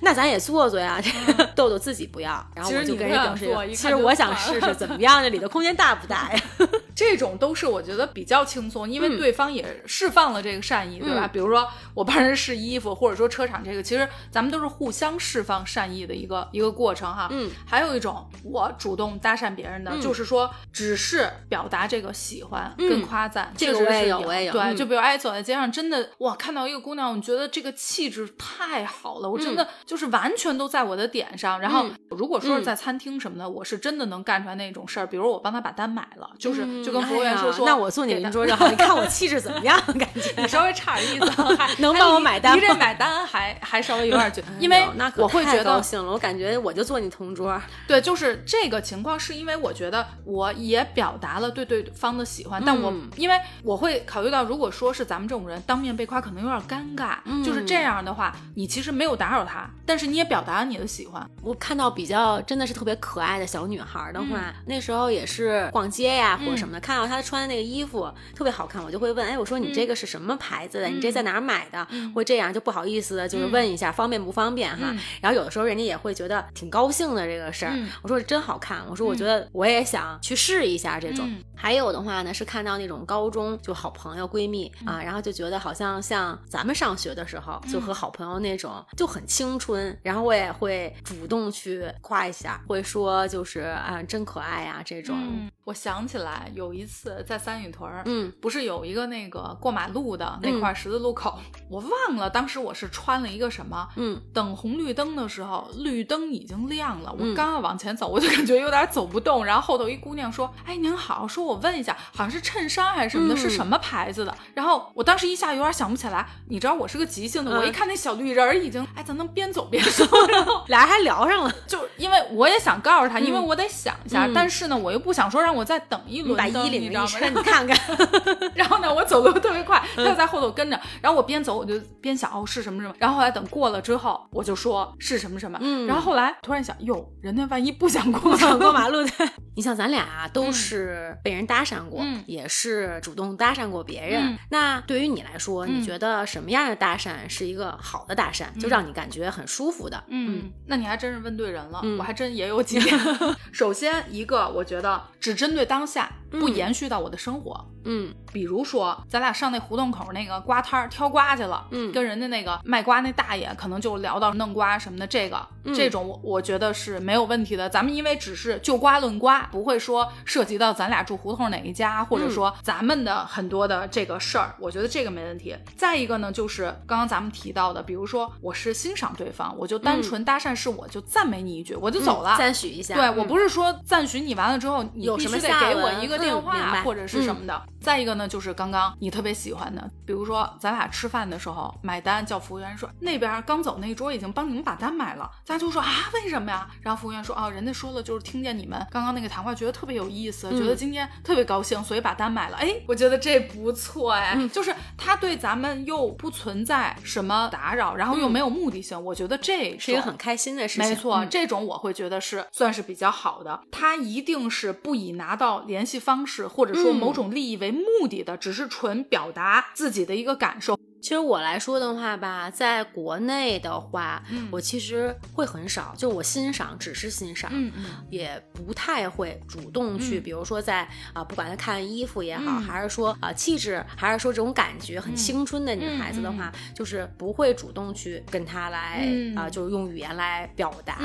B: 那咱也做做呀。豆豆自己不要，然后我就跟人表示，其实我想试试怎么样，这里的空间大不大呀？
A: 这种都是我觉得比较轻松，因为对方也释放了这个善意，对吧？比如说我帮人试衣服，或者说车场这个，其实咱们都是互相释放善意的一个一个过程哈。
B: 嗯，
A: 还有一种我主动搭讪别人的，就是说只是表达这个喜欢跟夸赞，
B: 这个
A: 我也
B: 有，我也有。
A: 对，就比如哎，走在街上，真的哇，看到一个姑娘，我觉得这个气质太好了，我真的就是完全都在我的点上。然后如果说是在餐厅什么的，我是真的能干出来那种事儿，比如我帮他把单买了，就是就跟服务员说说，
B: 那我坐你邻桌就好。你看我气质怎么样？感觉
A: 你稍微差点意思，
B: 能帮我买单？
A: 离这买单还还稍微有点觉，因为我会觉得
B: 高兴了。我感觉我就坐你同桌。
A: 对，就是这个情况，是因为我觉得我也表达了对对方的喜欢，但我因为我会考虑到，如果说是咱们这种人当面被夸，可能有点尴尬。就是这样的话，你其实没有打扰他，但是你也表达了你的喜欢。
B: 我看到比较真的是特别可爱的小女孩的话，那时候也是逛街呀或者什么的，看到她穿的那个衣服特别好看，我就会问，哎，我说你这个是什么牌子的？你这在哪儿买的？会这样就不好意思的，就是问一下方便不方便哈。然后有的时候人家也会觉得挺高兴的这个事儿。我说真好看，我说我觉得我也想去试一下这种。还有的话呢，是看到那种高中就好朋友闺蜜啊，然后就觉得好像像咱们上学的时候，就和好朋友那种就很青春。然后我也会主动去夸一下，会说就是啊真可爱呀这种。
A: 我想起来有一次在三里屯，
B: 嗯，
A: 不是有一个那个过马路的那块十字路口，我忘了当时我是穿了一个什么，
B: 嗯，
A: 等红绿灯的时候，绿灯已经亮了，我刚要往前走，我就感觉有点走不动，然后后头一姑娘说：“哎，您好，说我问一下，好像是衬衫还是什么的，是什么牌子的？”然后我当时一下有点想不起来，你知道我是个急性子，我一看那小绿人已经，哎，咱能边走边说，然后
B: 俩人还聊上了，
A: 就因为我也想告诉他，因为我得想一下，但是呢，我又不想说让我再等一轮，
B: 把衣领
A: 一张，
B: 让你看看。
A: 然后呢，我走的特别快，他就在后头跟着。然后我边走我就边想，哦是什么什么。然后后来等过了之后，我就说是什么什么。嗯。然后后来突然想，哟，人家万一不想过
B: 过马路的。你像咱俩啊，都是被人搭讪过，也是主动搭讪过别人。那对于你来说，你觉得什么样的搭讪是一个好的搭讪，就让你感觉很舒服的？
A: 嗯，那你还真是问对人了。我还真也有几点。首先一个，我觉得只针对当下。不延续到我的生活，
B: 嗯，
A: 比比如说咱俩上那胡同口那个瓜摊儿挑瓜去了，
B: 嗯
A: 跟人家那个卖瓜那大爷可能就聊到弄瓜什么的，这个、
B: 嗯
A: 这种我我觉得是没有问题的。咱们因为只是就瓜论瓜，不会说涉及到咱俩住胡同哪一家，或
B: 嗯
A: 者说咱们的很多的这个事儿，我觉得这个没问题。再一个呢，就是刚刚咱们提到的，比如说我是欣赏对方，我就单纯搭讪是我就赞美你一句，我就走了。
B: 赞许一下。
A: 对
B: 嗯
A: 我不是说赞许你完了之后，你
B: 有什么
A: 必须得给我一个电话、
B: 白
A: 或者是什么的。再一个呢，就是刚刚你特别喜欢的，比如说咱俩吃饭的时候买单，叫服务员说那边刚走那桌已经帮你们把单买了，咱就说啊为什么呀？然后服务员说啊，人家说了就是听见你们刚刚那个谈话，觉得特别有意思，觉得今天特别高兴，所以把单买了。哎，我觉得这不错哎，就是他对咱们又不存在什么打扰，然后又没有目的性，我觉得这
B: 是一个很开心的事情。
A: 没错，
B: 嗯
A: 这种我会觉得是算是比较好的。他一定是不以拿到联系方式或者说
B: 嗯。
A: 某种利益为目的的，只是纯表达自己的一个感受。
B: 其实我来说的话吧，在国内的话，
A: 嗯
B: 我其实会很少，就我欣赏只是欣赏，
A: 嗯嗯。
B: 也不太会主动去，
A: 嗯。
B: 比如说在啊、不管是看衣服也好，
A: 嗯。
B: 还是说啊、气质，还是说这种感觉很青春的女孩子的话，就是不会主动去跟她来啊、
A: 嗯
B: 就是用语言来表达。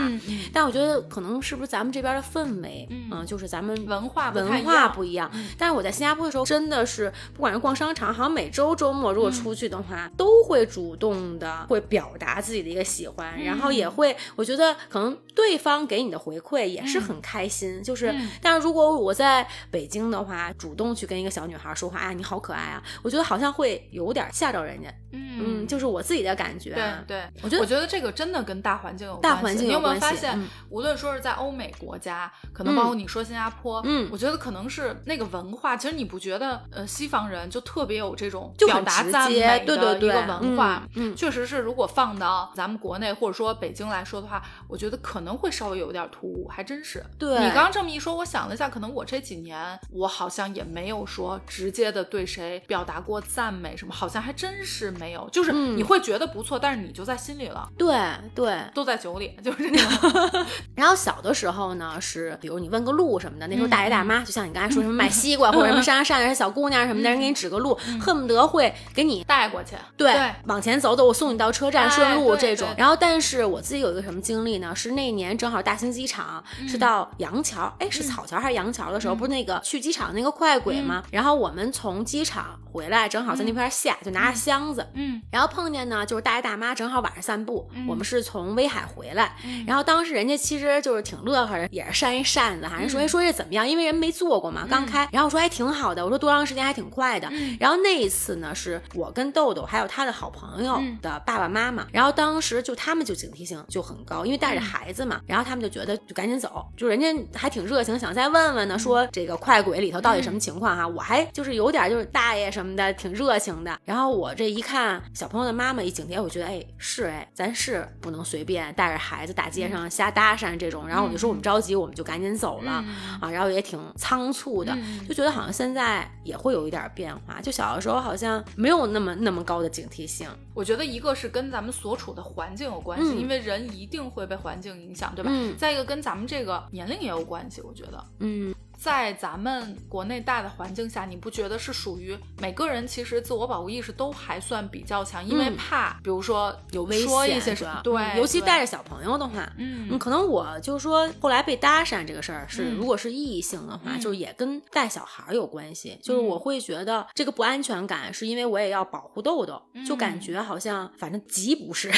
B: 但我觉得可能是不是咱们这边的氛围，
A: 嗯。
B: 就是咱们
A: 文化
B: 文化不一样。
A: 嗯
B: 但是我在新加坡的时候，真的是不管是逛商场，好像每周周末如果
A: 嗯
B: 出去的话，都会主动的会表达自己的一个喜欢，然后
A: 嗯
B: 也会，我觉得可能对方给你的回馈也是很开心。就是，
A: 嗯
B: 但是如果我在北京的话，主动去跟一个小女孩说话，哎，你好可爱啊，我觉得好像会有点吓着人家。嗯，就是我自己的感觉。
A: 对对，
B: 我觉得
A: 我觉得这个真的跟大环境有
B: 大
A: 关系。你有没有
B: 环境有关系
A: 发现，
B: 嗯。
A: 无论说是在欧美国家，可能包括你说新加坡，
B: 嗯
A: 我觉得可能是那个文化，其实你不觉得，呃，西方人就特别有这种表达赞美
B: 对对对
A: 的一个文化，
B: 嗯。嗯
A: 确实是，如果放到咱们国内或者说北京来说的话，我觉得可能会稍微有点突兀，还真是。
B: 对
A: 你刚刚这么一说，我想了一下，可能我这几年我好像也没有说直接的对谁表达过赞美什么，好像还真是没有，就是
B: 嗯
A: 你会觉得不错，但是你就在心里了。
B: 对对，
A: 都在酒里，就是那样。
B: 然后小的时候呢，是比如你问个路什么的，那时候
A: 嗯
B: 大爷大妈，就像你刚才说什么卖西瓜或者什么山上山上小姑娘什么的，人给你指个路，恨不得会给你
A: 带过去。
B: 对
A: 对
B: 往前走走，我送你到车站
A: 哎
B: 顺路这种
A: 对。
B: 然后，但是我自己有一个什么经历呢？是那年正好大兴机场是到杨桥，哎，是草桥还是杨桥的时候，不是那个去机场那个快轨吗？然后我们从机场回来，正好在那边下，就拿着箱子，
A: 嗯。
B: 然后碰见呢，就是大爷大妈正好晚上散步，我们是从威海回来，
A: 嗯。
B: 然后当时人家其实就是挺乐呵的，也是扇一扇子，还人说
A: 嗯。
B: 哎说这怎么样？因为人没坐过嘛，刚开，然后我说还挺好的，我说多长时间还挺快的。
A: 嗯。
B: 然后那一次呢，是我跟豆豆还有他的好朋友
A: 嗯。
B: 的爸爸妈妈，然后当时就他们就警惕性就很高，因为
A: 嗯
B: 带着孩子嘛，然后他们就觉得就赶紧走，就人家还挺热情，想再问问呢，
A: 嗯。
B: 说这个快轨里头到底什么情况哈？我还就是有点就是大爷什么的挺热情的，然后我这一看小朋友的妈妈一警惕，我觉得哎是哎，咱是不能随便带着孩子大街上瞎搭讪这种，然后我就说我们着急，我们就赶紧走了、
A: 嗯。
B: 啊，然后也挺仓促的，
A: 嗯。
B: 就觉得好像现在也会有一点变化，就小的时候好像没有那么那么高的警惕性，
A: 我觉得一个是跟咱们所处的环境有关系，
B: 嗯。
A: 因为人一定会被环境影响，对吧？
B: 嗯。
A: 再一个跟咱们这个年龄也有关系，我觉得。
B: 嗯
A: 在咱们国内大的环境下，你不觉得是属于每个人其实自我保护意识都还算比较强，因为
B: 嗯
A: 怕，比如说
B: 有危险
A: 说一些？什么，对，
B: 嗯尤其带着小朋友的话，
A: 嗯
B: 嗯，可能我就说后来被搭讪这个事儿是，
A: 嗯
B: 如果是异性的话，
A: 嗯
B: 就是也跟带小孩儿有关系。就是我会觉得这个不安全感，是因为我也要保护豆豆，就感觉好像反正极不是、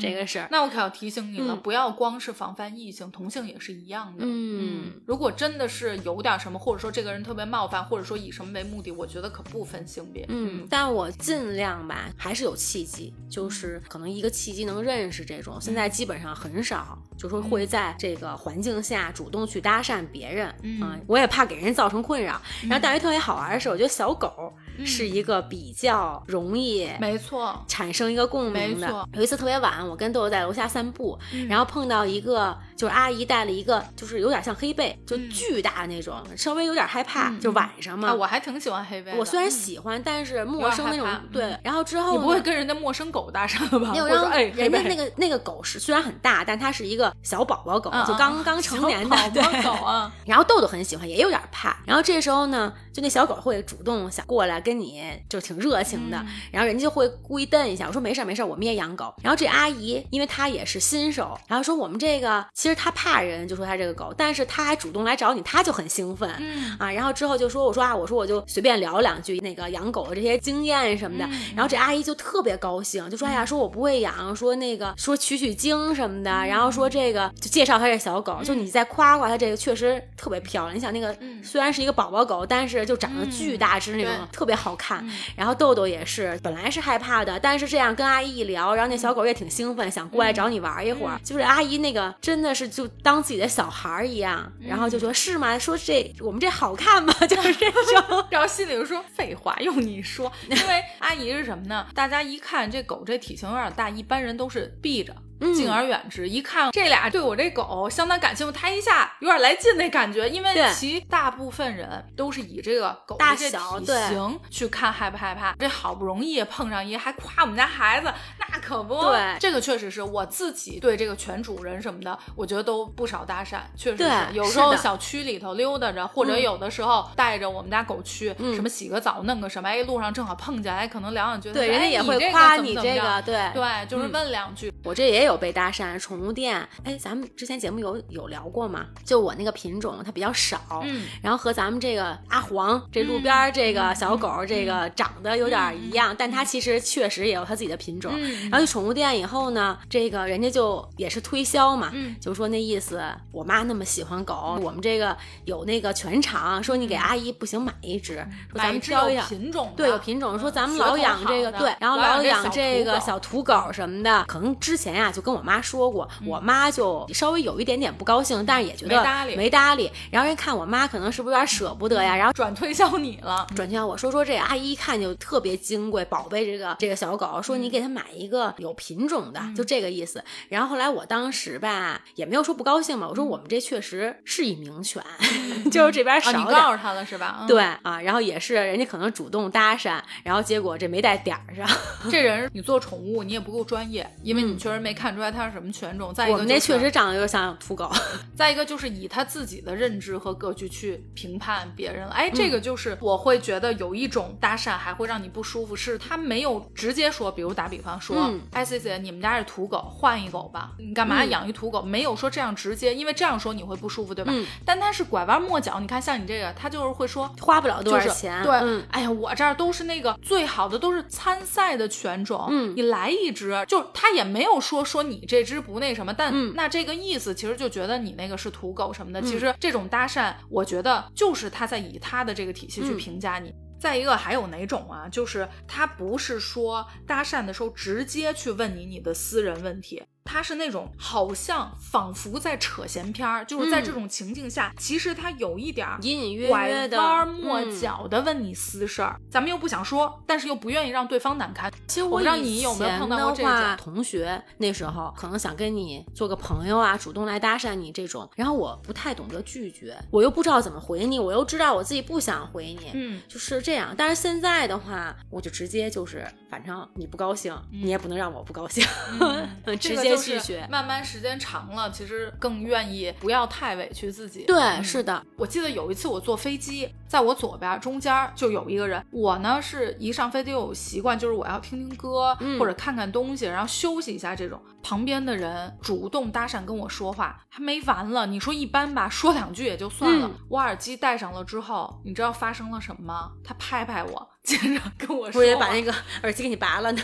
B: 这个事儿。
A: 那我可要提醒你了，
B: 嗯
A: 不要光是防范异性，同性也是一样的。
B: 嗯
A: 如果真的是有点什么，或者说这个人特别冒犯，或者说以什么为目的，我觉得可不分性别。
B: 嗯，但我尽量吧，还是有契机，就是可能一个契机能认识这种。现在基本上很少，就说会在这个环境下主动去搭讪别人。
A: 嗯
B: 啊我也怕给人造成困扰。然后大约特别好玩的是，我觉得小狗是一个比较容易
A: 没错，
B: 产生一个共鸣的。有一次特别晚，我跟豆豆在楼下散步，
A: 嗯
B: 然后碰到一个就是阿姨带了一个，就是有点像黑背，就
A: 嗯
B: 巨大的那种，稍微有点害怕，
A: 嗯
B: 就晚上嘛。
A: 啊，我还挺喜欢黑背。
B: 我虽然
A: 嗯
B: 喜欢，但是陌生那种对
A: 嗯。
B: 然后之后
A: 你不会跟人家陌生狗搭讪吧？
B: 没有，然后
A: 说哎，
B: 人家那个那个狗是虽然很大，但它是一个小宝宝狗，就刚刚成年的
A: 小，
B: 对
A: 宝宝狗啊，
B: 然后豆豆很喜欢，也有点怕。然后这时候呢，就那小狗会主动想过来跟你，就挺热情的。
A: 嗯
B: 然后人家就会故意瞪一下，我说没事儿没事儿，我们也养狗。然后这阿姨因为她也是新手，然后说我们这个其实他怕人，就说他这个狗，但是他还主动来找你，他就很兴奋。
A: 嗯
B: 啊，然后之后就说，我说啊，我说我就随便聊两句那个养狗的这些经验什么的，
A: 嗯
B: 然后这阿姨就特别高兴，就说哎呀，说我不会养，说那个说取取经什么的，然后说这个就介绍他这小狗，就你再夸夸他这个确实特别漂亮。你想那个
A: 嗯
B: 虽然是一个宝宝狗，但是就长得巨大只那种，
A: 对
B: 特别好看。
A: 嗯
B: 然后豆豆也是，本来是害怕的，但是这样跟阿姨一聊，然后那小狗也挺兴奋，想过来找你玩一会儿。就是阿姨那个真的是就当自己的小孩儿一样，然后就说是吗？说这我们这好看吗？就是这种。
A: 然后心里就说废话，用你说，因为阿姨是什么呢？大家一看这狗这体型有点大，一般人都是避着。
B: 嗯。
A: 敬而远之，一看这俩对我这狗相当感兴趣，它一下有点来劲那感觉，因为其大部分人都是以这个狗
B: 大
A: 的这体型去看害不害怕。这好不容易碰上一，还夸我们家孩子，那可不。
B: 对。
A: 这个确实是我自己对这个犬主人什么的，我觉得都不少搭讪，确实是。有时候小区里头溜达着，或者
B: 嗯
A: 有的时候带着我们家狗去，
B: 嗯。
A: 什么洗个澡，弄个什么，哎，路上正好碰见，哎，可能聊两句，
B: 对，
A: 哎
B: 人家也会夸你这个，对。
A: 对，就是
B: 嗯。
A: 问两句，
B: 我这也有被搭讪，宠物店，哎，咱们之前节目有有聊过吗？就我那个品种它比较少，
A: 嗯，
B: 然后和咱们这个阿黄这路边儿这个小狗这个长得有点一样，但它其实确实也有它自己的品种。
A: 嗯。
B: 然后去宠物店以后呢，这个人家就也是推销嘛，
A: 嗯。
B: 就说那意思，我妈那么喜欢狗，我们这个有那个全场，说你给阿姨不行买一只，说咱们挑一下。
A: 品种，
B: 对，有品种，说咱们老养这个，对，然后
A: 老养
B: 养这个
A: 小
B: 小土狗什么的，可能之前呀就跟我妈说过，我妈就稍微有一点点不高兴，但是也觉得
A: 没搭理
B: 没搭理。然后人看我妈可能是不是有点舍不得呀，然后
A: 转推销你了，
B: 转推销我说说这阿姨一看就特别金贵，宝贝这个这个小狗，说你给她买一个有品种的，就这个意思。然后后来我当时吧也没有说不高兴嘛，我说我们这确实是一名犬，就是这边
A: 啊，
B: 少点。
A: 你告诉他了是吧？嗯
B: 对啊，然后也是人家可能主动搭讪，然后结果这没带点儿上。
A: 这人你做宠物你也不够专业，因为你
B: 嗯
A: 确实没看出来它是什么犬种。再一个、
B: 我们那确实，长得有点像土狗。
A: 再一个就是以他自己的认知和格局去评判别人了。哎，
B: 嗯
A: 这个就是我会觉得有一种搭讪还会让你不舒服，是他没有直接说，比如打比方说，
B: 嗯
A: 哎 C C，你们家是土狗，换一狗吧，你干嘛
B: 嗯
A: 养一土狗？没有说这样直接，因为这样说你会不舒服，对吧？
B: 嗯
A: 但他是拐弯抹角，你看像你这个，他就是会说。
B: 花不了多
A: 就是
B: 少钱，
A: 对，
B: 嗯，
A: 哎呀，我这儿都是那个最好的，都是参赛的犬种。
B: 嗯
A: 你来一只，就他也没有说说你这只不那什么，但、
B: 嗯
A: 那这个意思其实就觉得你那个是土狗什么的。其实这种搭讪，我觉得就是他在以他的这个体系去
B: 嗯
A: 评价你。再一个还有哪种啊？就是他不是说搭讪的时候直接去问你你的私人问题，他是那种好像仿佛在扯闲篇儿，就是在
B: 嗯。
A: 这种情境下，其实他有一点儿
B: 隐隐约约的拐
A: 弯抹
B: 嗯。
A: 角的问你私事儿，咱们又不想说，但是又不愿意让对方难堪。
B: 其实。
A: 我不知道
B: 以
A: 你有没有
B: 前
A: 碰到过这种
B: 同学那时候可能想跟你做个朋友啊，主动来搭讪你这种，然后我不太懂得拒绝，我又不知道怎么回你，我又知道我自己不想回你，
A: 嗯，
B: 就是这样。但是现在的话，我就直接就是，反正你不高兴，你也不能让我不高兴，
A: 嗯。
B: 直接
A: 个就是。慢慢时间长了，其实更愿意不要太委屈自己。
B: 对，
A: 嗯
B: 是的，
A: 我记得有一次我坐飞机，在我左边中间就有一个人。我呢是一上飞机有习惯，就是我要听听歌、
B: 嗯
A: 或者看看东西，然后休息一下这种。旁边的人主动搭讪跟我说话，还没完了。你说一般吧，说两句也就算了。
B: 嗯
A: 我耳机戴上了之后，你知道发生了什么吗？他拍拍我，接着跟我说
B: 我也把那个耳机给你拔了，那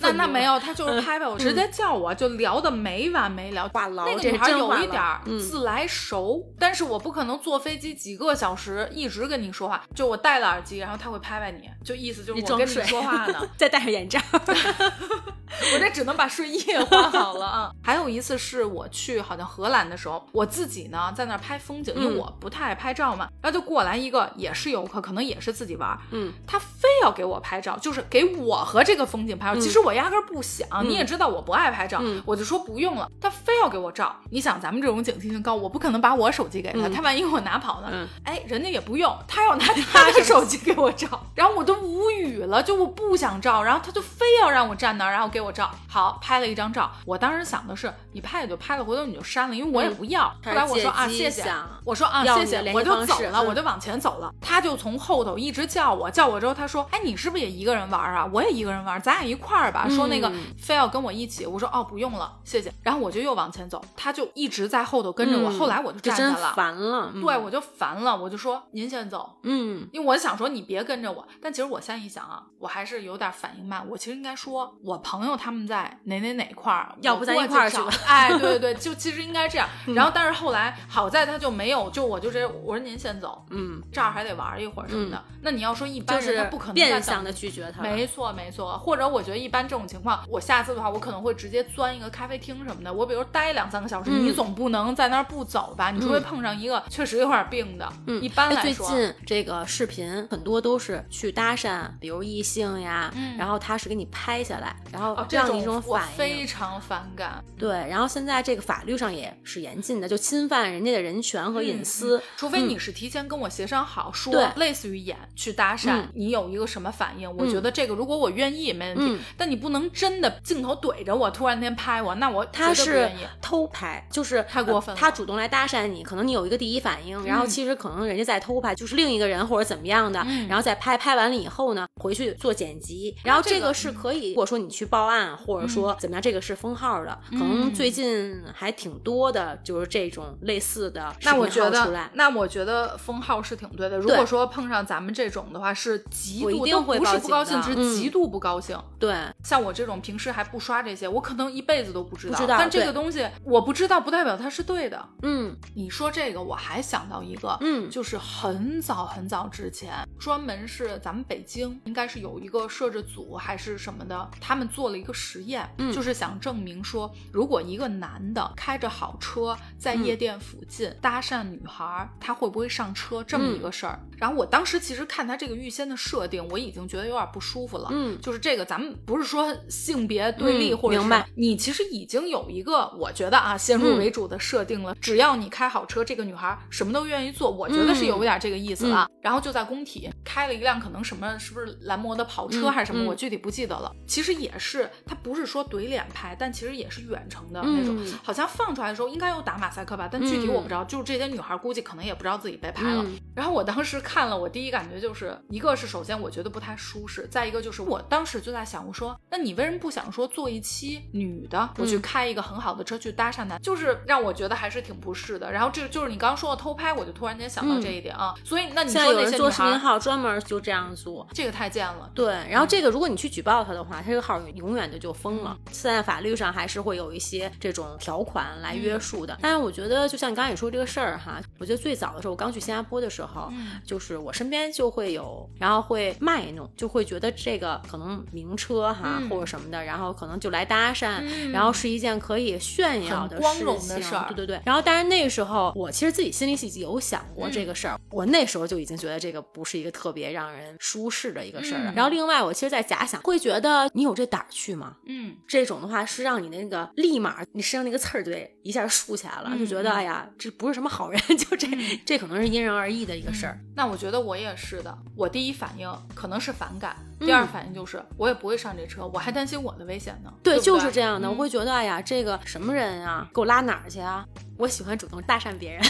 A: 那那没
B: 有。
A: 他就是拍拍我，直接叫我，就聊的没完没了。
B: 话痨
A: 那个女孩有一点自来熟，但是我不可能坐飞机几个小时一直跟你说话。就我戴了耳机，然后他会拍拍你，就意思就是我跟你说话呢。
B: 再戴上眼罩，
A: 我这只能把睡衣也换好了啊。还有一次是我去好像荷兰的时候，我自己呢在那儿拍风景，因为
B: 嗯
A: 我不太爱拍照嘛，然后就过来一个也是游客，可能也是自己玩儿，
B: 嗯，
A: 他非要给我拍照，就是给我和这个风景拍照。其实我压根儿不想，你也知道我不爱拍照，
B: 嗯
A: 我就说不用了。他非要给我照，你想咱们这种警惕性高，我不可能把我手机给他，
B: 嗯
A: 他万一给我拿跑呢？
B: 嗯
A: 哎，人家也不用，他要拿 他的手机给我照，然后我都无语了，就我不想照，然后他就非要让我站那儿，然后给我照。好，拍了一张照，我当时想的是，你拍也就拍了，回头你就删了，因为我也不要。
B: 他
A: 后来我说啊，谢谢，我说啊，谢谢我就走了，
B: 嗯
A: 我就往前走了。他就从后头一直叫我，叫我之后他说，哎，你是不是也一个人玩啊？我也一个人玩，咱俩一块儿吧。说那个
B: 嗯
A: 非要跟我一起，我说哦，不用了，谢谢。然后我就又往前走，他就一直在后头跟着我。
B: 嗯
A: 后来我就站下了。
B: 烦了。嗯
A: 对，我就烦了，我就说您先走，
B: 嗯
A: 因为我想说你别跟着我，但其实我现在一想啊，我还是有点反应慢。我其实应该说，我朋友他们在哪哪哪块儿，
B: 要不咱一块儿去吧
A: 哎，对对对，就 其实应该这样。然后但是后来好在他就没有，就我就这，我说您先走，
B: 嗯，
A: 这儿还得玩一会儿什么的。那你要说一般
B: 就是
A: 人他不可能
B: 变相的拒绝他。
A: 没错，没错。或者我觉得一般这种情况，我下次的话，我可能会直接钻一个咖啡厅什么的。我比如待两三个小时，
B: 嗯
A: 你总不能在那儿不走吧？你除非碰上一个确实有点病的。
B: 嗯
A: 一般来说，最
B: 近这个视频很多都是去搭讪，比如异性呀，
A: 嗯
B: 然后他是给你拍下来，然后让你一
A: 种
B: 反应。
A: 非常反感。
B: 对，然后现在这个法律上也是严禁的，就侵犯人家的人权和隐私。
A: 除非你是提前跟我协商好，说
B: 对
A: 类似于演去搭讪，
B: 嗯
A: 你有一个什么反应？我觉得这个如果我愿意没问题，
B: 嗯
A: 但你不能真的镜头怼着我，突然间拍我，那我
B: 他是。偷拍，就是
A: 太过分了
B: 呃他主动来搭讪你，可能你有一个第一反应，然后
A: 嗯
B: 其实可能人家在偷拍，就是另一个人或者怎么样的，
A: 嗯
B: 然后再拍，拍完了以后呢，回去做剪辑，然后
A: 这个
B: 这个是可以，如果说你去报案，或者说怎么样，这个是封号的，可能
A: 嗯
B: 最近还挺多的，就是这种类似的
A: 那我觉。得那我觉得封号是挺对的。如果说碰上咱们这种的话，是极度都不是不高兴，是
B: 嗯
A: 极度不高兴。
B: 对，
A: 像我这种平时还不刷这些，我可能一辈子都不知道。
B: 知道
A: 但这个东西我不知道，不代表它是对的。
B: 嗯
A: 你说这个，我还想到一个，
B: 嗯
A: 就是很早很早之前，专门是咱们北京应该是有一个摄制组还是什么的，他们做了一个实验，
B: 嗯
A: 就是想证明说，如果一个男的开着好车在
B: 嗯
A: 夜店附近搭讪女孩，他会不会上车这么一个
B: 嗯
A: 事儿。然后我当时其实看他这个预先的设定，我已经觉得有点不舒服了。
B: 嗯
A: 就是这个，咱们不是说性别对立，
B: 嗯
A: 或者是
B: 明白
A: 你其实已经有一个，我觉得啊，先入
B: 嗯
A: 为主的设定了。只要你开好车，这个女孩什么都愿意做，我觉得是有点这个意思了。然后就在工体开了一辆可能什么，是不是兰博的跑车
B: 嗯
A: 还是什么，
B: 嗯
A: 我具体不记得了。其实也是，他不是说怼脸拍，但其实也是远程的那种。
B: 嗯
A: 好像放出来的时候应该有打马赛克吧，但具体我不知道。就是这些女孩估计可能也不知道自己被拍了。
B: 嗯
A: 然后我当时看了，我第一感觉就是一个是首先我觉得不太舒适，再一个就是我当时就在想，我说那你为什么不想说做一期女的，我去
B: 嗯
A: 开一个很好的车去搭讪男，就是让我觉得还是挺不适的。然后这就是你刚刚说的偷拍，我就突然间想到这一点啊。所以那你
B: 嗯现在
A: 说那
B: 有
A: 些，
B: 视频号专门就这样做。
A: 这个太贱了。
B: 对，然后这个如果你去举报他的话，他这个号永远的就封了。
A: 嗯
B: 现在法律上还是会有一些这种条款来
A: 嗯
B: 约束的。但是我觉得，就像你刚才也说这个事儿哈，我觉得最早的时候，我刚去新加坡的时候，
A: 嗯
B: 就是我身边就会有，然后会卖弄，就会觉得这个可能名车哈、
A: 嗯
B: 或者什么的，然后可能就来搭讪，
A: 嗯
B: 然后是一件可以炫耀的
A: 光荣的事儿
B: 对对对。然后，但是那时候我其实自己心里是有想过这个事儿，我那时候就已经觉得这个不是一个特别让人舒适的一个事儿了。
A: 嗯
B: 然后另外，我其实，在假想会觉得你有这胆儿去吗？
A: 嗯，
B: 这种的话是让你那个立马你身上那个刺儿就得一下竖起来了，
A: 嗯
B: 就觉得
A: 嗯
B: 哎呀，这不是什么好人，就这、这可能是因人而异的一个事儿。
A: 那我觉得我也是的。我第一反应可能是反感，
B: 嗯
A: 第二反应就是我也不会上这车，我还担心我的危险呢。
B: 对，就是这样的。
A: 嗯
B: 我会觉得，哎呀，这个什么人啊，给我拉哪儿去啊？我喜欢主动搭讪别人，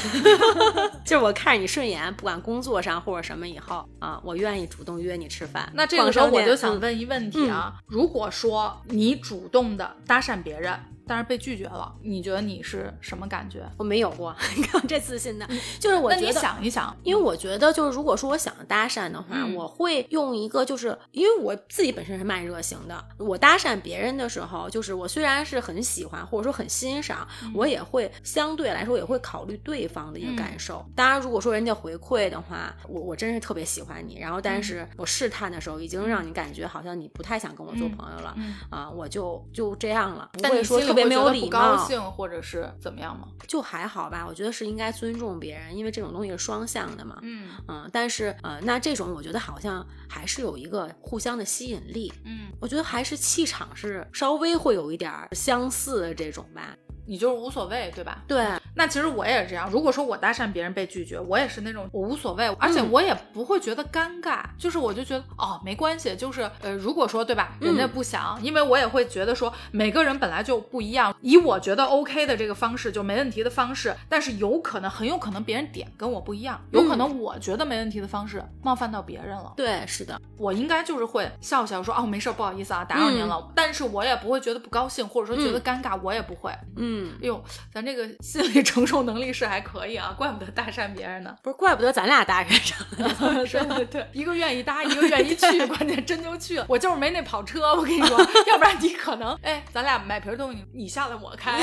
B: 就是我看着你顺眼，不管工作上或者什么以后啊，我愿意主动约你吃饭。
A: 那这个时候我就想
B: 嗯
A: 问一问题啊，如果说你主动的搭讪别人，但是被拒绝了，你觉得你是什么感觉？
B: 我没有过，你看我这自信的，就是我
A: 那你
B: 觉得。
A: 想一想，
B: 因为我觉得，就是如果说我想搭讪的话，
A: 嗯
B: 我会用一个，就是因为我自己本身是慢热型的，我搭讪别人的时候，就是我虽然是很喜欢或者说很欣赏，
A: 嗯
B: 我也会相对来说也会考虑对方的一个感受。当然，如果说人家回馈的话，我我真是特别喜欢你，然后但
A: 嗯
B: 是我试探的时候，已经让你感觉好像你不太想跟我做朋友了。
A: 嗯
B: 啊，我就就这样了，不会说特别没有礼貌
A: 高，兴或者是怎么样吗？
B: 就还好吧。我觉得是应该尊重别人，因为这种东西是双向的嘛。
A: 嗯
B: 嗯，但是呃，那这种我觉得好像还是有一个互相的吸引力。
A: 嗯，
B: 我觉得还是气场是稍微会有一点儿相似的这种吧。
A: 你就是无所谓，对吧？
B: 对，
A: 那其实我也是这样。如果说我搭讪别人被拒绝，我也是那种我无所谓，而且
B: 嗯。
A: 我也不会觉得尴尬，就是我就觉得哦没关系，就是呃如果说对吧，人家
B: 嗯。
A: 不想，因为我也会觉得说每个人本来就不一样，以我觉得 OK 的这个方式就没问题的方式，但是有可能很有可能别人点跟我不一样，有可能我觉得没问题的方式冒犯到别人了，
B: 对，是的，
A: 我应该就是会笑笑说哦没事儿不好意思啊打扰您了，但是我也不会觉得不高兴或者说觉得尴尬，我也不会。
B: 嗯，
A: 哎呦，咱这个心理承受能力是还可以啊，怪不得搭讪别人呢。
B: 不是，怪不得咱俩搭讪上了。
A: 对对对，一个愿意搭，一个愿意去，关键真就去了。我就是没那跑车，我跟你说，要不然你可能，哎，咱俩买瓶东西，你下来我开。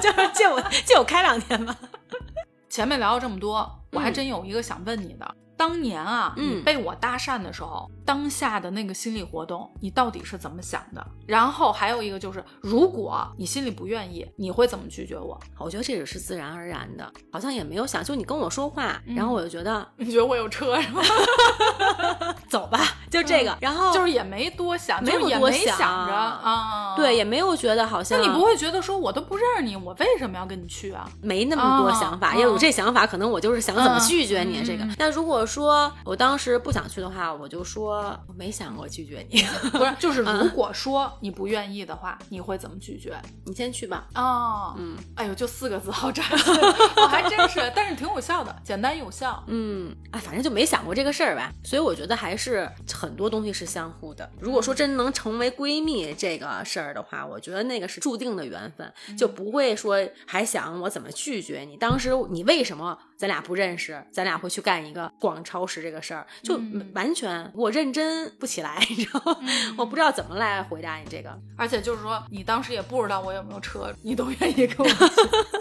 B: 就是借我借我开两天吧。
A: 前面聊了这么多，我还
B: 嗯
A: 真有一个想问你的。当年啊，
B: 嗯
A: 你被我搭讪的时候，当下的那个心理活动，你到底是怎么想的？然后还有一个就是，如果你心里不愿意，你会怎么拒绝我？
B: 我觉得这也是自然而然的，好像也没有想，就你跟我说话，
A: 嗯
B: 然后我就觉得
A: 你觉得我有车是吗？
B: 走吧，就这个，然后
A: 就是也没多想，
B: 没有多想
A: 啊。
B: 对，也没有觉得好像
A: 那你不会觉得说我都不认识你，我为什么要跟你去啊？
B: 没那么多想法，
A: 哦
B: 要有这想法，可能我就是想怎么
A: 嗯
B: 拒绝你这个
A: 嗯。
B: 但如果说我当时不想去的话，我就说我没想过拒绝你，
A: 不是，就是
B: 嗯
A: 如果说你不愿意的话，你会怎么拒绝？
B: 你先去吧。
A: 哦，
B: 嗯
A: 哎呦，就四个字，好扎心，我还真是，但是挺有效的，简单有效。
B: 嗯，哎，反正就没想过这个事儿吧，所以我觉得还是很多东西是相互的。如果说真能成为闺蜜这个事儿的话，我觉得那个是注定的缘分，就不会说还想我怎么拒绝你。当时你为什么咱俩不认识，咱俩会去干一个逛超市这个事儿，就
A: 嗯
B: 完全我认真不起来，你知道吗？我不知道怎么来回答你这个。
A: 而且就是说，你当时也不知道我有没有车，你都愿意跟我去。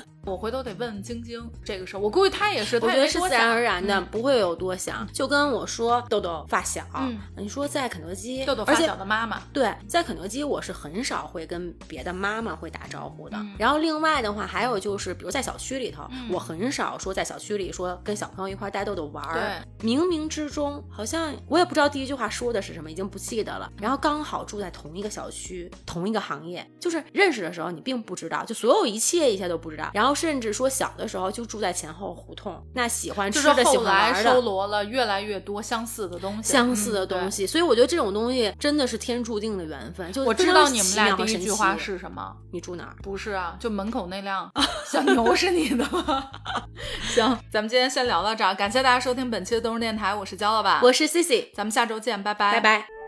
A: 我回头得问问晶晶这个事儿，我估计她也是，
B: 我
A: 她
B: 觉得是自然而然的，
A: 嗯
B: 不会有多想。就跟我说豆豆发小，
A: 嗯
B: 你说在肯德基，
A: 豆豆发小的妈妈，
B: 对，在肯德基我是很少会跟别的妈妈会打招呼的。
A: 嗯
B: 然后另外的话，还有就是，比如在小区里头，
A: 嗯
B: 我很少说在小区里说跟小朋友一块儿带豆豆玩儿。
A: 对，
B: 冥冥之中好像我也不知道第一句话说的是什么，已经不记得了。然后刚好住在同一个小区，同一个行业，就是认识的时候你并不知道，就所有一切一切都不知道。然后甚至说小的时候就住在前后胡同，那喜欢
A: 就是
B: 吃的、喜
A: 后
B: 欢玩
A: 来收。罗了越来越多相似的东西，
B: 相似的东西，所以我觉得这种东西真的是天注定的缘分。就
A: 我知道你们俩第一句话是什么？
B: 你住哪儿？
A: 不是啊，就门口那辆 小牛是你的吗？行，咱们今天先聊到这儿，感谢大家收听本期的东日电台，我是焦老板，
B: 我是 Cici，
A: 咱们下周见，拜拜，
B: 拜拜。